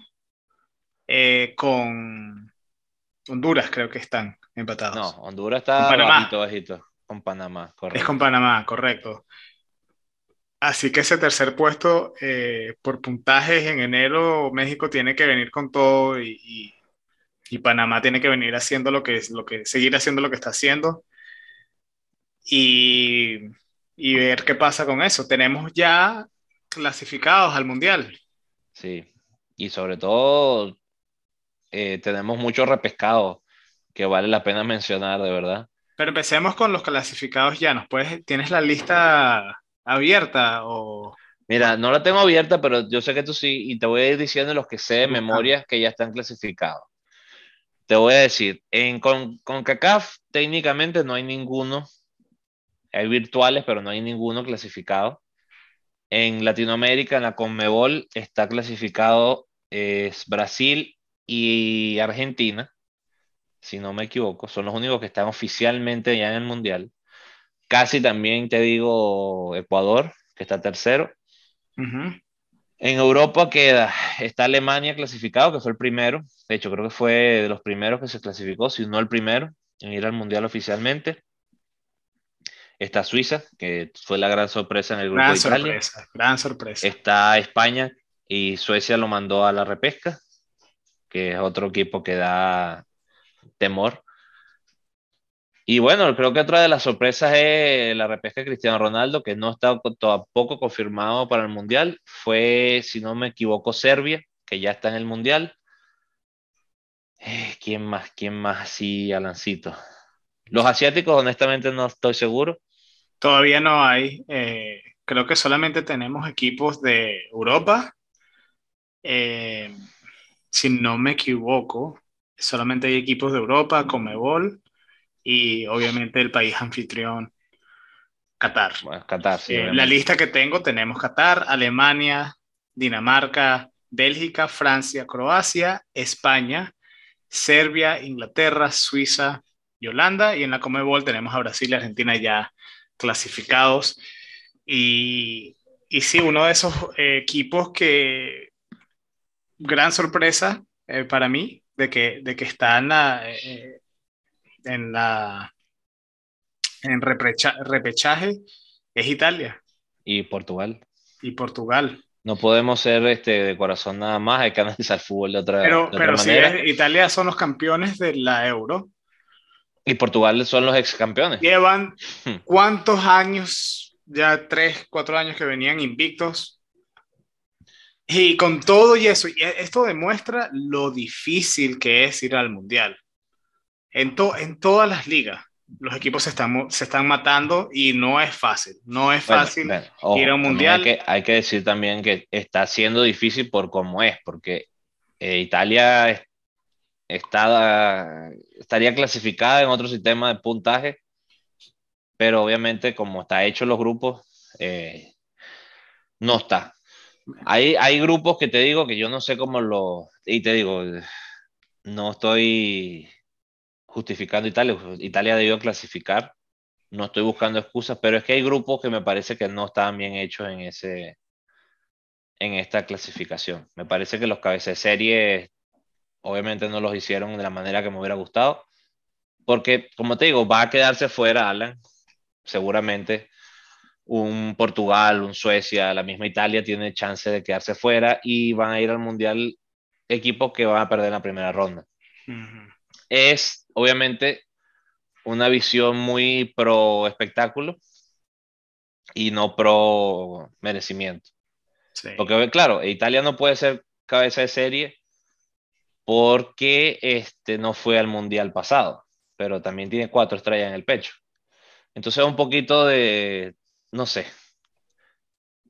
eh, con Honduras, creo que están. Empatados. No, Honduras está bajito, bajito. Con Panamá, correcto. Es con Panamá, correcto. Así que ese tercer puesto eh, por puntajes en enero, México tiene que venir con todo y, y, Panamá tiene que venir haciendo lo que, lo que, seguir haciendo lo que está haciendo y, y ver qué pasa con eso. Tenemos ya clasificados al Mundial. Sí, y sobre todo eh, tenemos mucho repescado que vale la pena mencionar, de verdad. Pero empecemos con los clasificados ya. ¿Nos puedes, ¿Tienes la lista abierta o...? Mira, no la tengo abierta, pero yo sé que tú sí, y te voy a ir diciendo los que sé de memoria que ya están clasificados. Te voy a decir, en, con, con CACAF técnicamente no hay ninguno, hay virtuales, pero no hay ninguno clasificado. En Latinoamérica, en la Conmebol, está clasificado es Brasil y Argentina si no me equivoco, son los únicos que están oficialmente ya en el Mundial. Casi también te digo Ecuador, que está tercero. En Europa queda, está Alemania clasificado, que fue el primero. De hecho, creo que fue de los primeros que se clasificó, si no el primero. en ir al Mundial oficialmente. Está Suiza, que fue la gran sorpresa en el grupo Gran de Italia. sorpresa, gran sorpresa. Está España y Suecia lo mandó a la repesca, que es otro equipo que da temor. Y bueno, creo que otra de las sorpresas es la repesca de Cristiano Ronaldo, que no está co- tampoco confirmado para el Mundial. Fue, si no me equivoco, Serbia, que ya está en el Mundial. Eh, ¿quién más? ¿Quién más así, Alancito? Los asiáticos, honestamente, no estoy seguro. Todavía no hay. eh, creo que solamente tenemos equipos de Europa. Eh, si no me equivoco, solamente hay equipos de Europa, Comebol y obviamente el país anfitrión, Qatar. Bueno, Qatar, sí, Eh, la lista que tengo tenemos Qatar, Alemania, Dinamarca, Bélgica, Francia, Croacia, España, Serbia, Inglaterra, Suiza y Holanda. Y en la Comebol tenemos a Brasil y Argentina ya clasificados. Y, y sí, uno de esos eh, equipos que, gran sorpresa eh, para mí, de que, de que está en la, eh, en la en repecha- repechaje, es Italia Y Portugal. y Portugal. No podemos ser este, de corazón nada más, hay que analizar el fútbol de otra, Pero, de pero manera. es- Italia son los campeones de la Euro. Y Portugal son los ex campeones. Llevan Hmm. cuántos años, ya tres, cuatro años que venían invictos. Y con todo y eso, y esto demuestra lo difícil que es ir al Mundial. En, to- en todas las ligas, los equipos se están, se están matando y no es fácil. No es Bueno, fácil. bueno, ojo, ir a un mundial. Hay que, hay que decir también que está siendo difícil por cómo es, porque eh, Italia es- está, estaría clasificada en otro sistema de puntaje, pero obviamente como está hecho los grupos, eh, no está. Hay, hay grupos que te digo que yo no sé cómo lo... Y te digo, no estoy justificando Italia. Italia debió clasificar. No estoy buscando excusas, pero es que hay grupos que me parece que no estaban bien hechos en ese en esta clasificación. Me parece que los cabezas de serie obviamente no los hicieron de la manera que me hubiera gustado, porque como te digo, va a quedarse fuera Alan, seguramente un Portugal, un Suecia, la misma Italia tiene chance de quedarse fuera y van a ir al Mundial equipos que van a perder en la primera ronda. Es obviamente una visión muy pro espectáculo y no pro merecimiento. Sí. Porque claro, Italia no puede ser cabeza de serie porque este, no fue al Mundial pasado, pero también tiene cuatro estrellas en el pecho. Entonces un poquito de, no sé.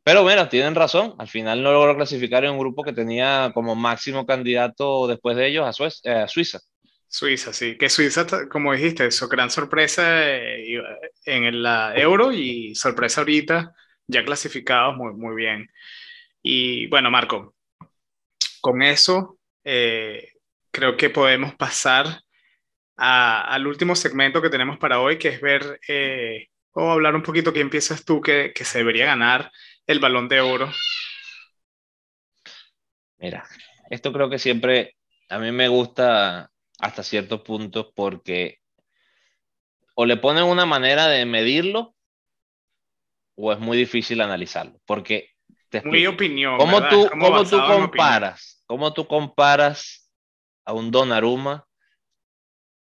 Pero bueno, tienen razón, al final no logró clasificar en un grupo que tenía como máximo candidato después de ellos a, eh, Suiza. Suiza, sí. Que Suiza, como dijiste, eso, gran sorpresa eh, en la Euro y sorpresa ahorita, ya clasificados muy, muy bien. Y bueno, Marco, con eso eh, creo que podemos pasar al último segmento que tenemos para hoy, que es ver o hablar un poquito quién piensas tú que, que se debería ganar el balón de oro. Mira, esto creo que siempre a mí me gusta hasta ciertos puntos porque o le ponen una manera de medirlo o es muy difícil analizarlo. Porque te Muy opinión. ¿Cómo ¿verdad? tú, cómo tú comparas? ¿Cómo tú comparas a un Donnarumma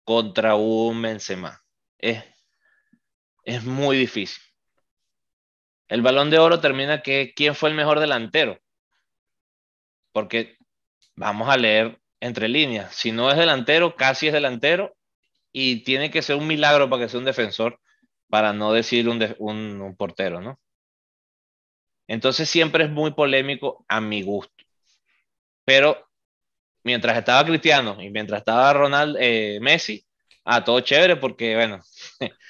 contra un Benzema? Es, es muy difícil. El Balón de Oro termina que quién fue el mejor delantero. Porque vamos a leer entre líneas. Si no es delantero, casi es delantero y tiene que ser un milagro para que sea un defensor, para no decir un, un portero, ¿no? Entonces siempre es muy polémico a mi gusto. Pero mientras estaba Cristiano y mientras estaba Ronald, eh, Messi, a todo chévere porque, bueno,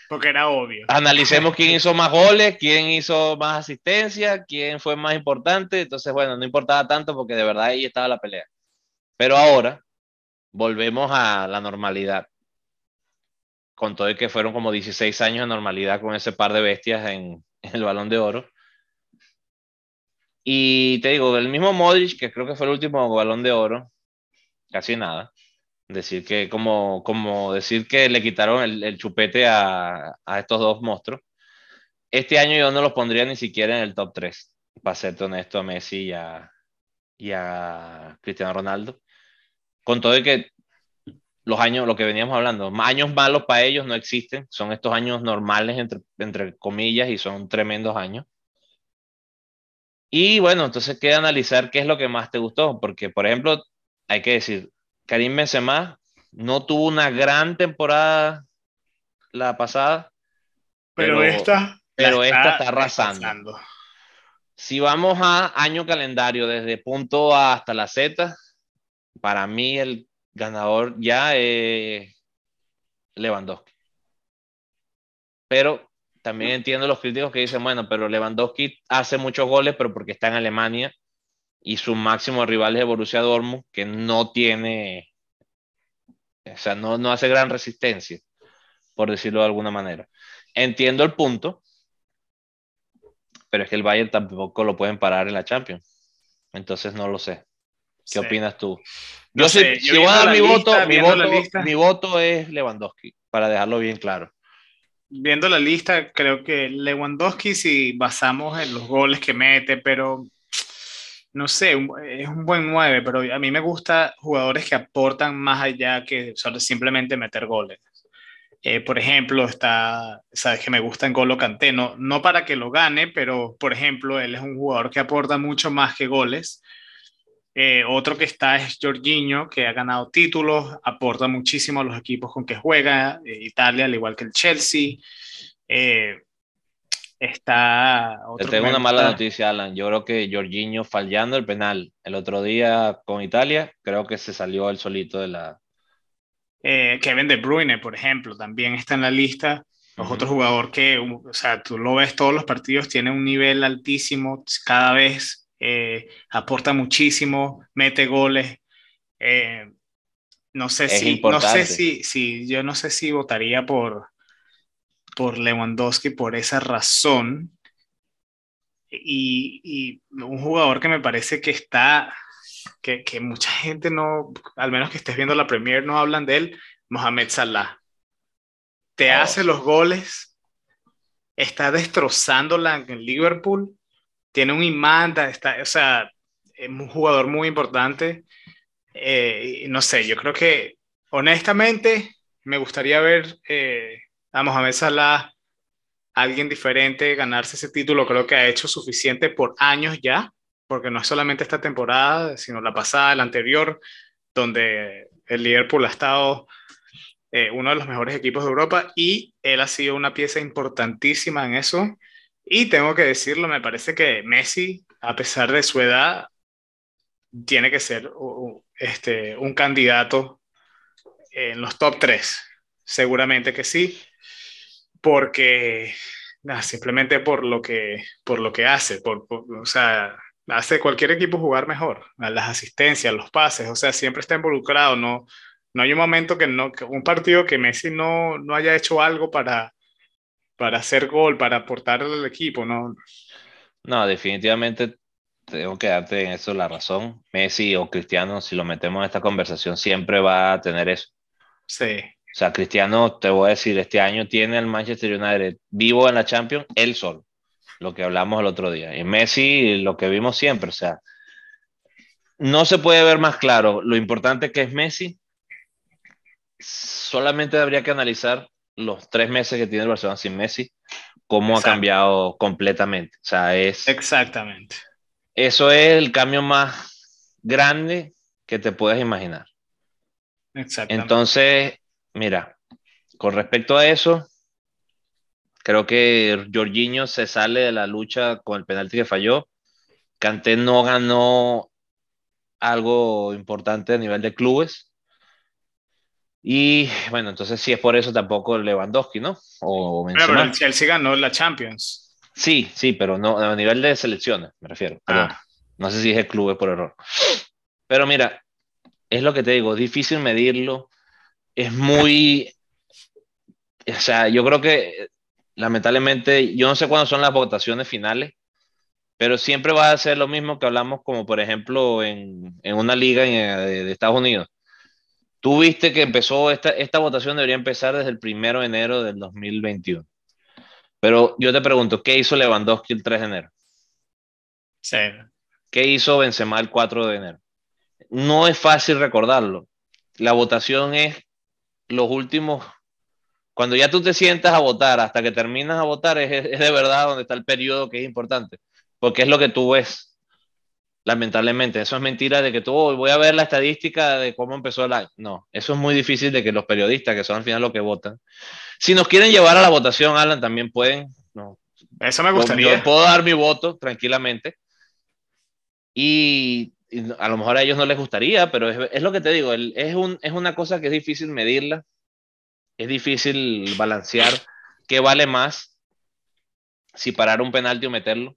Porque era obvio. analicemos quién hizo más goles, quién hizo más asistencia, quién fue más importante. Entonces, bueno, no importaba tanto porque de verdad ahí estaba la pelea. Pero ahora volvemos a la normalidad. Con todo y que fueron como 16 años de normalidad con ese par de bestias en, en el balón de oro. Y te digo, el mismo Modric, que creo que fue el último balón de oro, casi nada. Decir que, como, como decir que le quitaron el, chupete a, a, estos dos monstruos. Este año yo no los pondría ni siquiera en el top 3, para ser honesto, a Messi y a, y a Cristiano Ronaldo. Con todo que los años, lo que veníamos hablando, años malos para ellos no existen, son estos años normales, entre, entre comillas, y son tremendos años. Y bueno, entonces queda analizar qué es lo que más te gustó, porque por ejemplo, hay que decir, Karim Benzema no tuvo una gran temporada la pasada, pero, esta, pero esta está arrasando. Si vamos a año calendario desde punto A hasta la Z, para mí el ganador ya es Lewandowski. Pero también entiendo los críticos que dicen, bueno, pero Lewandowski hace muchos goles, pero porque está en Alemania y su máximo rival es Borussia Dortmund, que no tiene, o sea, no, no hace gran resistencia, por decirlo de alguna manera. Entiendo el punto, pero es que el Bayern tampoco lo pueden parar en la Champions. Entonces no lo sé. ¿Qué opinas tú? Yo, sé, si voy a dar mi voto, mi voto, mi voto es Lewandowski, para dejarlo bien claro. Viendo la lista, creo que Lewandowski, si basamos en los goles que mete, pero no sé, es un buen 9, pero a mí me gusta jugadores que aportan más allá que simplemente meter goles. Eh, por ejemplo, está, sabes que me gusta en Golo Kanté, no, no para que lo gane, pero por ejemplo, él es un jugador que aporta mucho más que goles eh, otro que está es Jorginho, que ha ganado títulos, aporta muchísimo a los equipos con que juega, eh, Italia, al igual que el Chelsea. Eh, está. Otro Te tengo una mala noticia, Alan. Yo creo que Jorginho fallando el penal el otro día con Italia, creo que se salió el solito de la. Kevin De Bruyne, por ejemplo, también está en la lista. Es otro jugador que, o sea, tú lo ves todos los partidos, tiene un nivel altísimo, cada vez eh, aporta muchísimo, mete goles. Eh, no sé si, no sé si, si, yo no sé si votaría por, por Lewandowski por esa razón. Y, y un jugador que me parece que está, que, que, mucha gente no, al menos que estés viendo la Premier, no hablan de él, Mohamed Salah. Te oh. hace los goles, está destrozándola en Liverpool tiene un imán, está, o sea, es un jugador muy importante. Eh, no sé, yo creo que honestamente me gustaría ver eh, a Mohamed Salah, alguien diferente, ganarse ese título. Creo que ha hecho suficiente por años ya, porque no es solamente esta temporada, sino la pasada, la anterior, donde el Liverpool ha estado eh, uno de los mejores equipos de Europa y él ha sido una pieza importantísima en eso. Y tengo que decirlo, me parece que Messi, a pesar de su edad, tiene que ser este, un candidato en los top 3. Seguramente que sí, porque simplemente por lo que, por lo que hace, por, o sea, hace cualquier equipo jugar mejor, las asistencias, los pases, o sea, siempre está involucrado, no, no hay un momento que no, un partido que Messi no, no haya hecho algo para, para hacer gol, para aportar al equipo, ¿no? No, definitivamente tengo que darte en eso la razón. Messi o Cristiano, si lo metemos en esta conversación, siempre va a tener eso. Sí. O sea, Cristiano, te voy a decir, este año tiene el Manchester United vivo en la Champions, él solo, lo que hablamos el otro día. Y Messi, lo que vimos siempre, o sea, no se puede ver más claro lo importante que es Messi. Solamente habría que analizar los tres meses que tiene el Barcelona sin Messi, cómo ha cambiado completamente. O sea, es. Exactamente. Eso es el cambio más grande que te puedes imaginar. Exactamente. Entonces, mira, con respecto a eso, creo que Jorginho se sale de la lucha con el penalti que falló. Kanté no ganó algo importante a nivel de clubes. Y bueno, entonces sí es por eso tampoco Lewandowski, ¿no? O pero, el Chelsea ganó la Champions. Sí, sí, pero no a nivel de selecciones, me refiero. Ah. No sé si es el club por error. Pero mira, es lo que te digo, difícil medirlo. Es muy. O sea, yo creo que lamentablemente, yo no sé cuándo son las votaciones finales, pero siempre va a ser lo mismo que hablamos, como por ejemplo en, en una liga de Estados Unidos Tú viste que empezó, esta, esta votación debería empezar desde el primero de enero del 2021. Pero yo te pregunto, ¿qué hizo Lewandowski el 3 de enero? Sí. ¿Qué hizo Benzema el 4 de enero? No es fácil recordarlo. La votación es los últimos, cuando ya tú te sientas a votar, hasta que terminas a votar, es, es de verdad donde está el periodo que es importante, porque es lo que tú ves lamentablemente. Eso es mentira de que tú oh, voy a ver la estadística de cómo empezó el año. No, eso es muy difícil de que los periodistas, que son al final los que votan, si nos quieren llevar a la votación, Alan, también pueden. No. Eso me gustaría. Yo puedo dar mi voto tranquilamente. Y, a lo mejor a ellos no les gustaría, pero es, es lo que te digo, es, un, es una cosa que es difícil medirla, es difícil balancear qué vale más si parar un penalti o meterlo.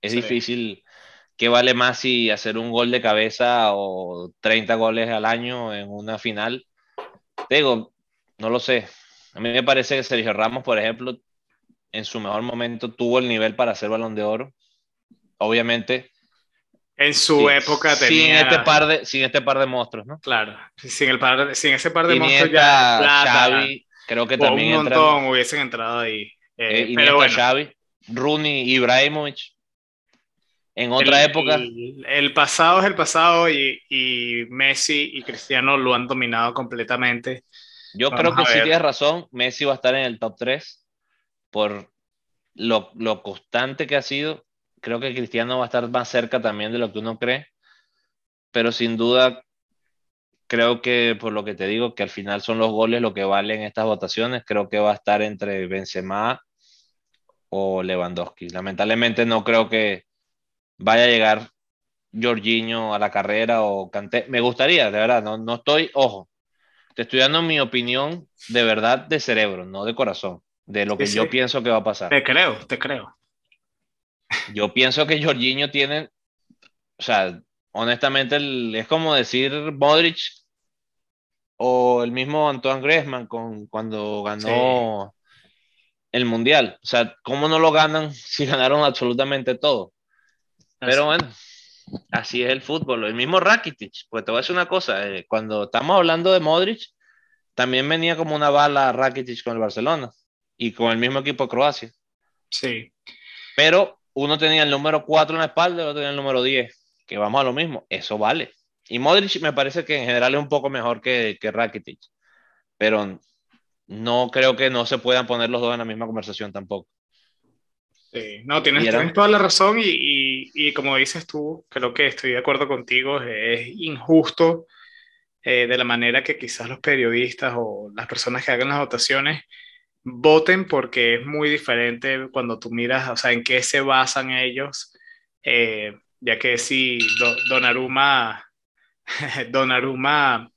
Es sí. difícil ¿qué vale más si hacer un gol de cabeza o 30 goles al año en una final? Te digo, no lo sé. A mí me parece que Sergio Ramos, por ejemplo, en su mejor momento tuvo el nivel para ser balón de oro. Obviamente. En su época tenía... Sin este, par de, sin este par de monstruos, ¿no? Claro, sin, el par sin ese par de monstruos ya... Plata, Xavi, creo que también un montón hubiesen entrado ahí. Eh, eh, pero bueno. Xavi, Rooney, Ibrahimovic. En otra el, época. El, el, pasado es el pasado y, y, Messi y Cristiano lo han dominado completamente. Yo Vamos creo que sí tienes razón, Messi va a estar en el top 3 por lo, lo, constante que ha sido. Creo que Cristiano va a estar más cerca también de lo que uno cree, pero sin duda creo que por lo que te digo, que al final son los goles lo que valen estas votaciones, creo que va a estar entre Benzema o Lewandowski. Lamentablemente no creo que vaya a llegar Jorginho a la carrera o Canté. Me gustaría, de verdad, no, no estoy, ojo, te estoy dando mi opinión de verdad de cerebro, no de corazón, de lo que sí, yo sí. pienso que va a pasar. Te creo, te creo. Yo pienso que Jorginho tiene, o sea, honestamente el, es como decir Modric o el mismo Antoine Griezmann con, cuando ganó sí. el Mundial. O sea, ¿cómo no lo ganan si ganaron absolutamente todo? Pero bueno, así es el fútbol. El mismo Rakitic, pues te voy a decir una cosa, eh, cuando estamos hablando de Modric, también venía como una bala Rakitic con el Barcelona y con el mismo equipo de Croacia. Sí. Pero uno tenía el número 4 en la espalda y el otro tenía el número 10, que vamos a lo mismo, eso vale. Y Modric me parece que en general es un poco mejor que, que Rakitic, pero no creo que no se puedan poner los dos en la misma conversación tampoco. Sí, no, tienes, tienes, toda la razón y, y, y, como dices tú, creo que estoy de acuerdo contigo, es injusto eh, de la manera que quizás los periodistas o las personas que hagan las votaciones voten porque es muy diferente cuando tú miras, o sea, en qué se basan ellos, eh, ya que si Do, Donnarumma, Donnarumma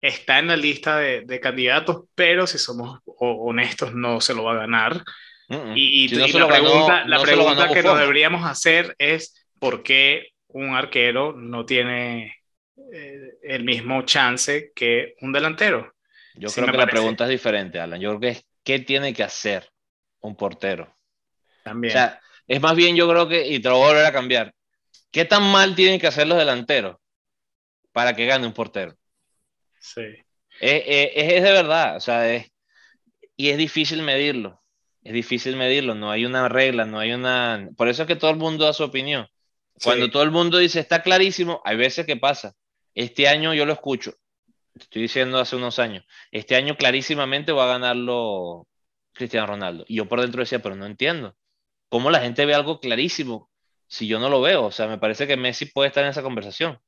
está en la lista de, de, candidatos, pero si somos honestos no se lo va a ganar. Uh -uh. Y, si no y la pregunta, la que nos deberíamos hacer es ¿por qué un arquero no tiene eh, el mismo chance que un delantero? Yo sí creo que parece. la pregunta es diferente, Alan. Yo creo que es ¿qué tiene que hacer un portero? También. O sea, es más bien yo creo que, y te lo voy a volver a cambiar, ¿qué tan mal tienen que hacer los delanteros para que gane un portero? Sí. Es, es, es de verdad, o sea, es, y es difícil medirlo es difícil medirlo, no hay una regla, no hay una... Por eso es que todo el mundo da su opinión. Cuando sí. todo el mundo dice, está clarísimo, hay veces que pasa. Este año yo lo escucho, estoy diciendo hace unos años, este año clarísimamente va a ganarlo Cristiano Ronaldo. Y yo por dentro decía, pero no entiendo. ¿Cómo la gente ve algo clarísimo si yo no lo veo? O sea, me parece que Messi puede estar en esa conversación.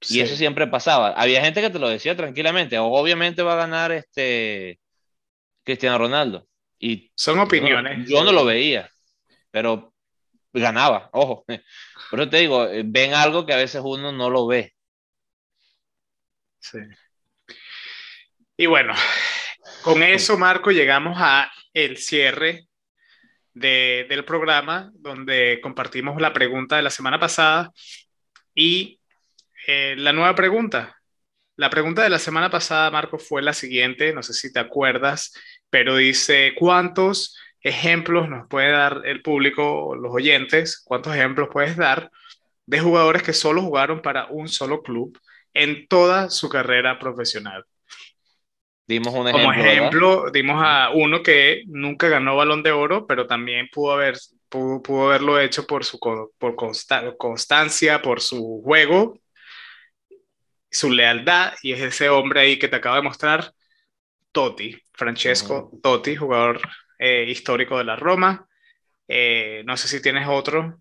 Sí. Y eso siempre pasaba. Había gente que te lo decía tranquilamente, obviamente va a ganar este Cristiano Ronaldo y Son opiniones. Yo no, yo no lo veía, pero ganaba, ojo. Por eso te digo, eh, ven algo que a veces uno no lo ve. Sí. Y bueno, con eso, Marco, llegamos a el cierre de, del programa, donde compartimos la pregunta de la semana pasada y eh, la nueva pregunta. La pregunta de la semana pasada, Marco, fue la siguiente, no sé si te acuerdas, pero dice, ¿cuántos ejemplos nos puede dar el público, los oyentes? ¿Cuántos ejemplos puedes dar de jugadores que solo jugaron para un solo club en toda su carrera profesional. Dimos un ejemplo. Como ejemplo, dimos a uno que nunca ganó balón de oro, pero también pudo, haber, pudo, haberlo hecho por su por constancia, por su juego, su lealtad, y es ese hombre ahí que te acabo de mostrar, Totti, Francesco Totti, jugador eh, histórico de la Roma. Eh, no sé si tienes otro.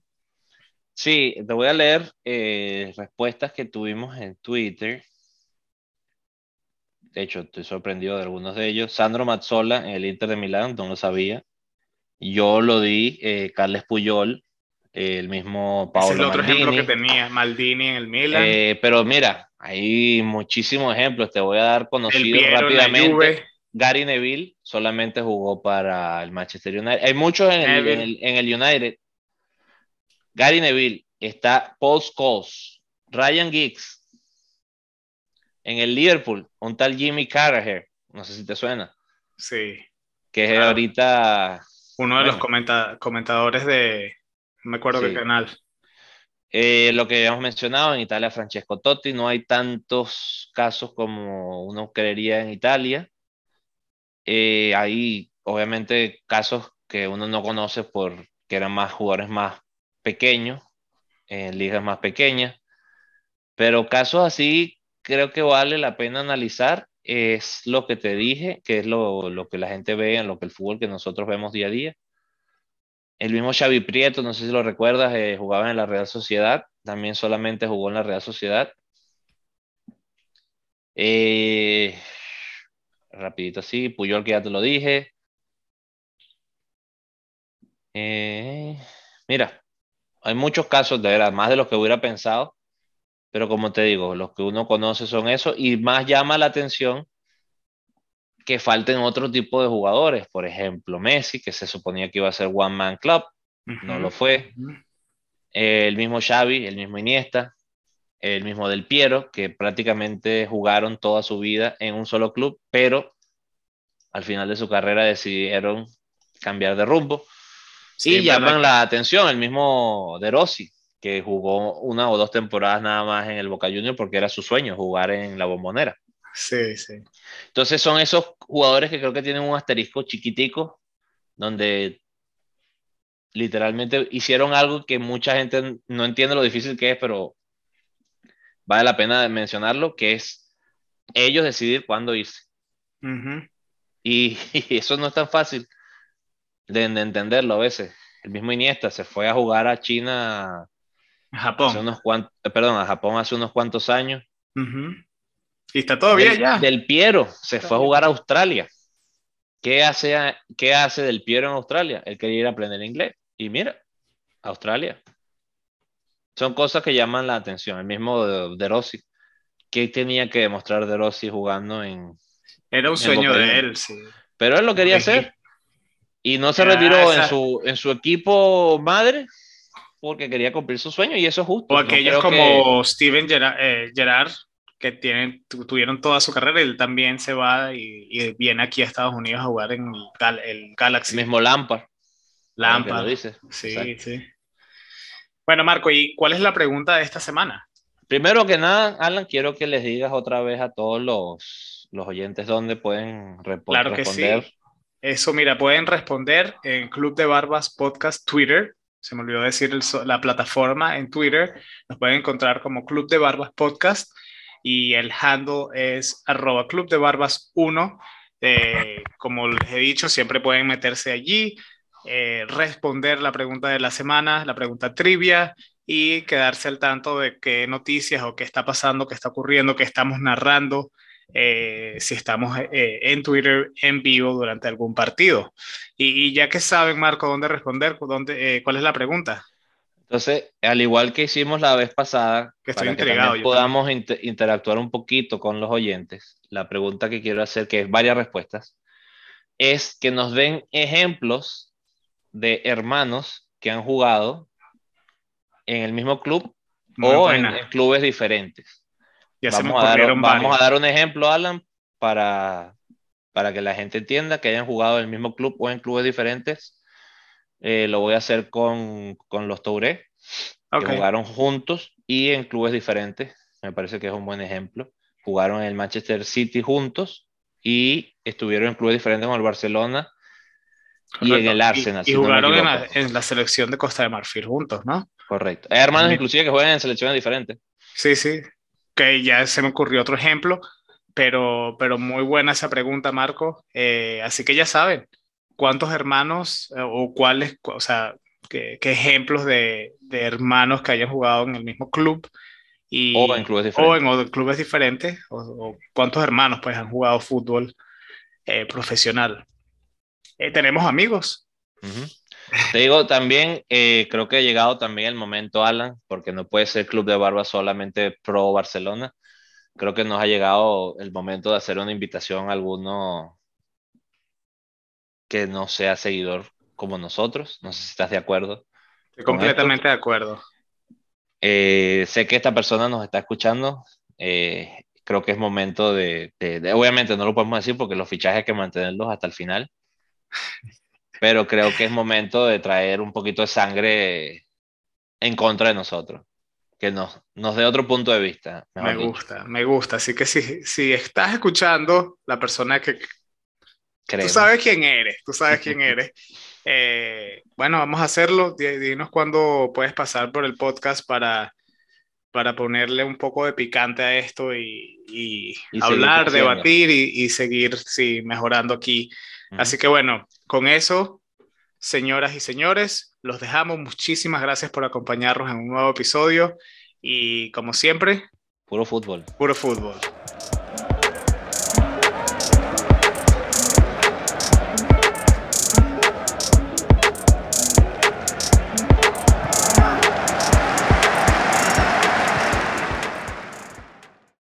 Sí, te voy a leer eh, respuestas que tuvimos en Twitter de hecho, estoy sorprendido de algunos de ellos. Sandro Mazzola en el Inter de Milán, no lo sabía. Yo lo di, eh, Carles Puyol, el mismo Paolo es el otro ejemplo que tenía, Maldini en el Milan. Eh, pero mira, hay muchísimos ejemplos, te voy a dar conocidos rápidamente. Gary Neville solamente jugó para el Manchester United. Hay muchos en el, en el, United. Gary Neville, está Paul Scholes, Ryan Giggs, en el Liverpool, un tal Jimmy Carragher, no sé si te suena. Sí. Que es ahorita... Uno de los comentadores de, no me acuerdo qué canal. Eh, lo que habíamos mencionado en Italia, Francesco Totti, no hay tantos casos como uno creería en Italia. Eh, hay obviamente casos que uno no conoce porque eran más jugadores más pequeños, en ligas más pequeñas, pero casos así creo que vale la pena analizar es lo que te dije, que es lo, lo, que la gente ve en lo que el fútbol que nosotros vemos día a día. El mismo Xavi Prieto, no sé si lo recuerdas, eh, jugaba en la Real Sociedad, también solamente jugó en la Real Sociedad. Eh, rapidito así, Puyol que ya te lo dije. Eh, mira, hay muchos casos de verdad, más de los que hubiera pensado pero como te digo, los que uno conoce son esos y más llama la atención que falten otro tipo de jugadores, por ejemplo, Messi, que se suponía que iba a ser One Man Club, no lo fue. el mismo Xavi, el mismo Iniesta, el mismo Del Piero, que prácticamente jugaron toda su vida en un solo club, pero al final de su carrera decidieron cambiar de rumbo. y llaman la atención, el mismo De Rossi, que jugó una o dos temporadas nada más en el Boca Juniors porque era su sueño jugar en la bombonera. Sí, sí. Entonces son esos jugadores que creo que tienen un asterisco chiquitico, donde literalmente hicieron algo que mucha gente no entiende lo difícil que es, pero vale la pena mencionarlo, que es ellos decidir cuándo irse. y, eso no es tan fácil de, de, entenderlo a veces. El mismo Iniesta se fue a jugar a China Japón. unos cuantos, eh, perdón, a Japón hace unos cuantos años. Y está todo bien ya. Del Piero se fue a jugar a Australia. ¿Qué hace, ¿Qué hace Del Piero en Australia? Él quería ir a aprender inglés. Y mira, Australia. Son cosas que llaman la atención. El mismo de, de Rossi. ¿Qué tenía que demostrar de Rossi jugando en. Era un sueño de él, sí. Pero él lo quería hacer. Y no se retiró en, su, en su equipo madre porque quería cumplir su sueño y eso es justo. O aquellos como Steven eh, Gerrard, que tienen, tuvieron toda su carrera, él también se va y, viene aquí a Estados Unidos a jugar en el, Galaxy. El mismo Lampard. Lampard. dice. Sí, sí. Bueno, Marco, ¿y cuál es la pregunta de esta semana? Primero que nada, Alan, quiero que les digas otra vez a todos los, los oyentes dónde pueden claro responder. Que sí. Eso, mira, pueden responder en Club de Barbas Podcast Twitter, se me olvidó decir la plataforma en Twitter, nos pueden encontrar como Club de Barbas Podcast y el handle es arroba Club de Barbas 1. Eh, como les he dicho, siempre pueden meterse allí, eh, responder la pregunta de la semana, la pregunta trivia y quedarse al tanto de qué noticias o qué está pasando, qué está ocurriendo, qué estamos narrando eh, si estamos eh, en Twitter en vivo durante algún partido. Y, ya que saben, Marco, dónde responder, dónde, eh, ¿cuál es la pregunta? Entonces, al igual que hicimos la vez pasada, que estoy para que podamos interactuar un poquito con los oyentes, la pregunta que quiero hacer, que es varias respuestas, es que nos den ejemplos de hermanos que han jugado en el mismo club o en clubes diferentes vamos, a dar, vamos a dar un ejemplo, Alan, para, para que la gente entienda que hayan jugado en el mismo club o en clubes diferentes. Eh, lo voy a hacer con, con los Touré, que jugaron juntos y en clubes diferentes. me parece que es un buen ejemplo. Jugaron en el Manchester City juntos y estuvieron en clubes diferentes como el Barcelona y en el Arsenal. Y, jugaron en, la, selección de Costa de Marfil juntos, ¿no? Correcto. Hay hermanos inclusive que juegan en selecciones diferentes. Sí, sí. Que ya se me ocurrió otro ejemplo, pero, pero muy buena esa pregunta, Marco. Eh, así que ya saben, ¿cuántos hermanos eh, o cuáles, o sea, qué, ejemplos de, de, hermanos que hayan jugado en el mismo club? Y, o en clubes diferentes. O en clubes diferentes, o, cuántos hermanos pues han jugado fútbol eh, profesional. tenemos amigos. Te digo también, creo que ha llegado también el momento, Alan, porque no puede ser Club de Barba solamente pro Barcelona creo que nos ha llegado el momento de hacer una invitación a alguno que no sea seguidor como nosotros. No sé si estás de acuerdo. Estoy completamente de acuerdo. Eh, sé que esta persona nos está escuchando. Eh, creo que es momento de, Obviamente no lo podemos decir porque los fichajes hay que mantenerlos hasta el final. Pero creo que es momento de traer un poquito de sangre en contra de nosotros que nos, nos dé otro punto de vista. Me gusta, me gusta. Así que si, si estás escuchando, la persona que... Tú sabes quién eres, tú sabes quién eres. Eh, bueno, vamos a hacerlo. Dinos cuándo puedes pasar por el podcast para, para ponerle un poco de picante a esto y, hablar, debatir y, seguir sí, mejorando aquí. Así que bueno, con eso, señoras y señores, los dejamos. Muchísimas gracias por acompañarnos en un nuevo episodio. Y como siempre, puro fútbol. Puro fútbol.